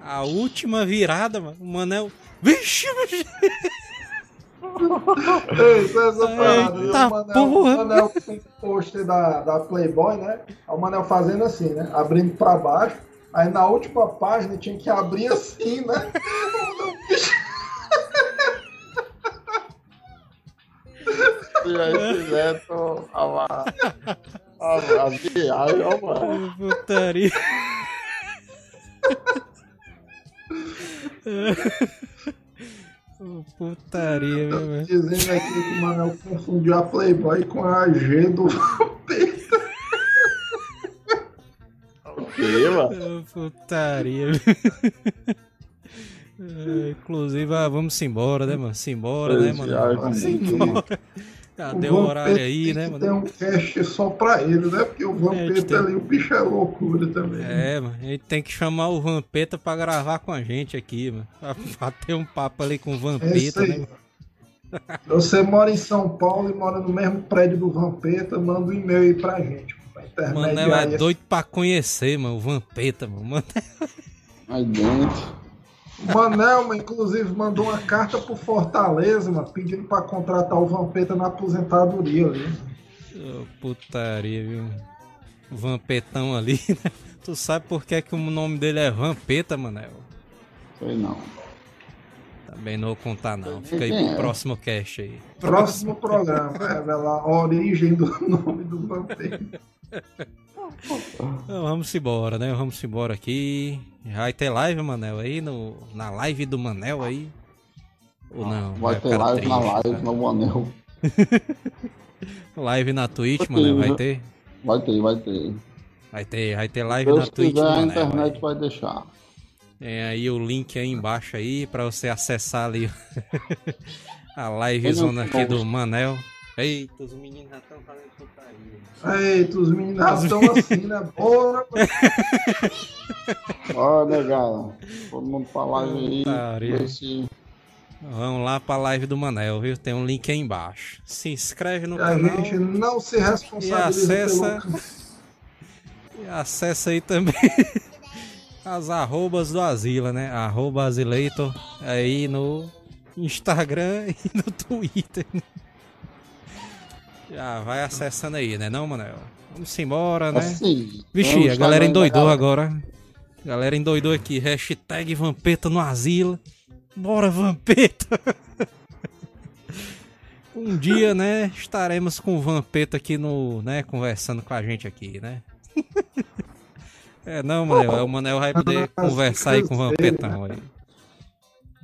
a última virada, mano, o Manel. Vixe, vixe! Ei, só essa parada. Eita o Manel, porra. o Manel o pôster da, da Playboy, né? Aí o Manel fazendo assim, né? Abrindo pra baixo. Aí na última página tinha que abrir assim, né? E aí, fizeram a, a, a, viagem, ó, mano. Putaria. Putaria, meu, velho. Dizendo aqui que o Manel confundiu a Playboy com a G do O quê, mano? Putaria. É, inclusive, ah, vamos embora, né, mano? Simbora, né, mano? Viagem Embora. Já O deu Vampeta horário aí, né, mano? Tem um cast só pra ele, né? Porque o Vampeta tem- ali, o bicho é loucura também. É, mano, a gente tem que chamar o Vampeta pra gravar com a gente aqui, mano. Pra bater um papo ali com o É Vampeta, aí. né? mano? Você mora em São Paulo e mora no mesmo prédio do Vampeta, manda um e-mail aí pra gente. Pra Manel é doido pra conhecer, mano, o Vampeta, mano. Mano, Aí dentro. O Manel, mano, inclusive, mandou uma carta pro Fortaleza, mano, pedindo pra contratar o Vampeta na aposentadoria ali. Ô, putaria, viu? Vampetão ali, né? Tu sabe por que, que o nome dele é Vampeta, Manel? Sei não. Também não vou contar, não. Fica aí pro é? próximo cast aí. Próximo programa, vai revelar a origem do nome do Vampeta. Então, vamos embora, né? Vamos embora aqui. Vai ter live, Manel, aí? No, na live do Manel aí? Ou não? Vai ter ficar live na triste, live, cara. no anel. Live na Twitch, Vai ter, Manel, vai ter? Vai ter, vai ter. Vai ter, vai ter live Deus na Twitch quiser, a Manel. internet aí. vai deixar. Tem aí o link aí embaixo aí pra você acessar ali A live zona aqui do Manel. Eita, os meninos já estão fazendo putaria. Eita, os meninos já estão assim, né? Bora! Olha, galera. Todo mundo pra live aí. Putaria. Ver se Vamos lá pra live do Manel, viu? Tem um link aí embaixo. Se inscreve no A canal gente não se responsabiliza E acessa- pelo... e acessa aí também as arrobas do Asila, né? Arroba Asileitor aí no Instagram e no Twitter. Já vai acessando aí, né não, Manel? Vamos embora, né? Assim, Vixe, a galera endoidou galera. agora. A galera endoidou aqui. Hashtag Vampeta no Asila. Bora, Vampeta! um dia, né, estaremos com o Vampeta aqui no, né, conversando com a gente aqui, né? é, não, Manel, o Manel vai poder conversar aí com o Vampetão aí.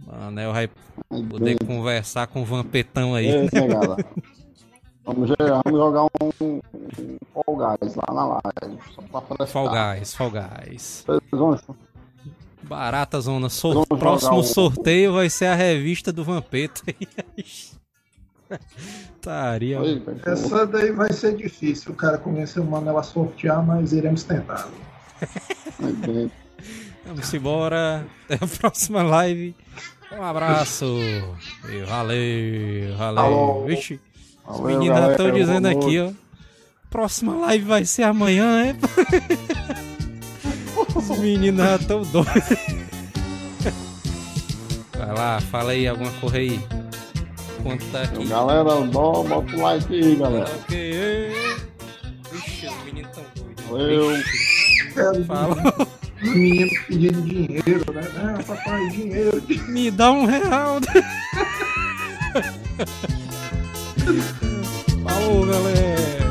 Manel vai poder conversar com o Vampetão aí. É, né, galera? Vamos, jogar- vamos jogar um, um Fall Guys lá na live. Só pra frescar. Fall Guys, Fall Guys. Barata Zona. Sor- Próximo um- sorteio vai ser a revista do Vampeta. Taria. Essa daí vai ser difícil o cara convencer o Manel a sortear, mas iremos tentar. Vamos embora. Até a próxima live. Um abraço. E valeu, valeu. Falou. Vixe, os meninos já estão dizendo aqui, ó. Próxima live vai ser amanhã, é? Os meninos já estão doidos. Vai lá, fala aí alguma coisa aí. Quanto tá aqui? Galera, dó, bota o like aí, galera. Ok. Vixe, os meninos tão doidos. Valeu. Fala. os meninos pedindo dinheiro, né? Ah, papai, dinheiro. Me dá um real. Falou, galera.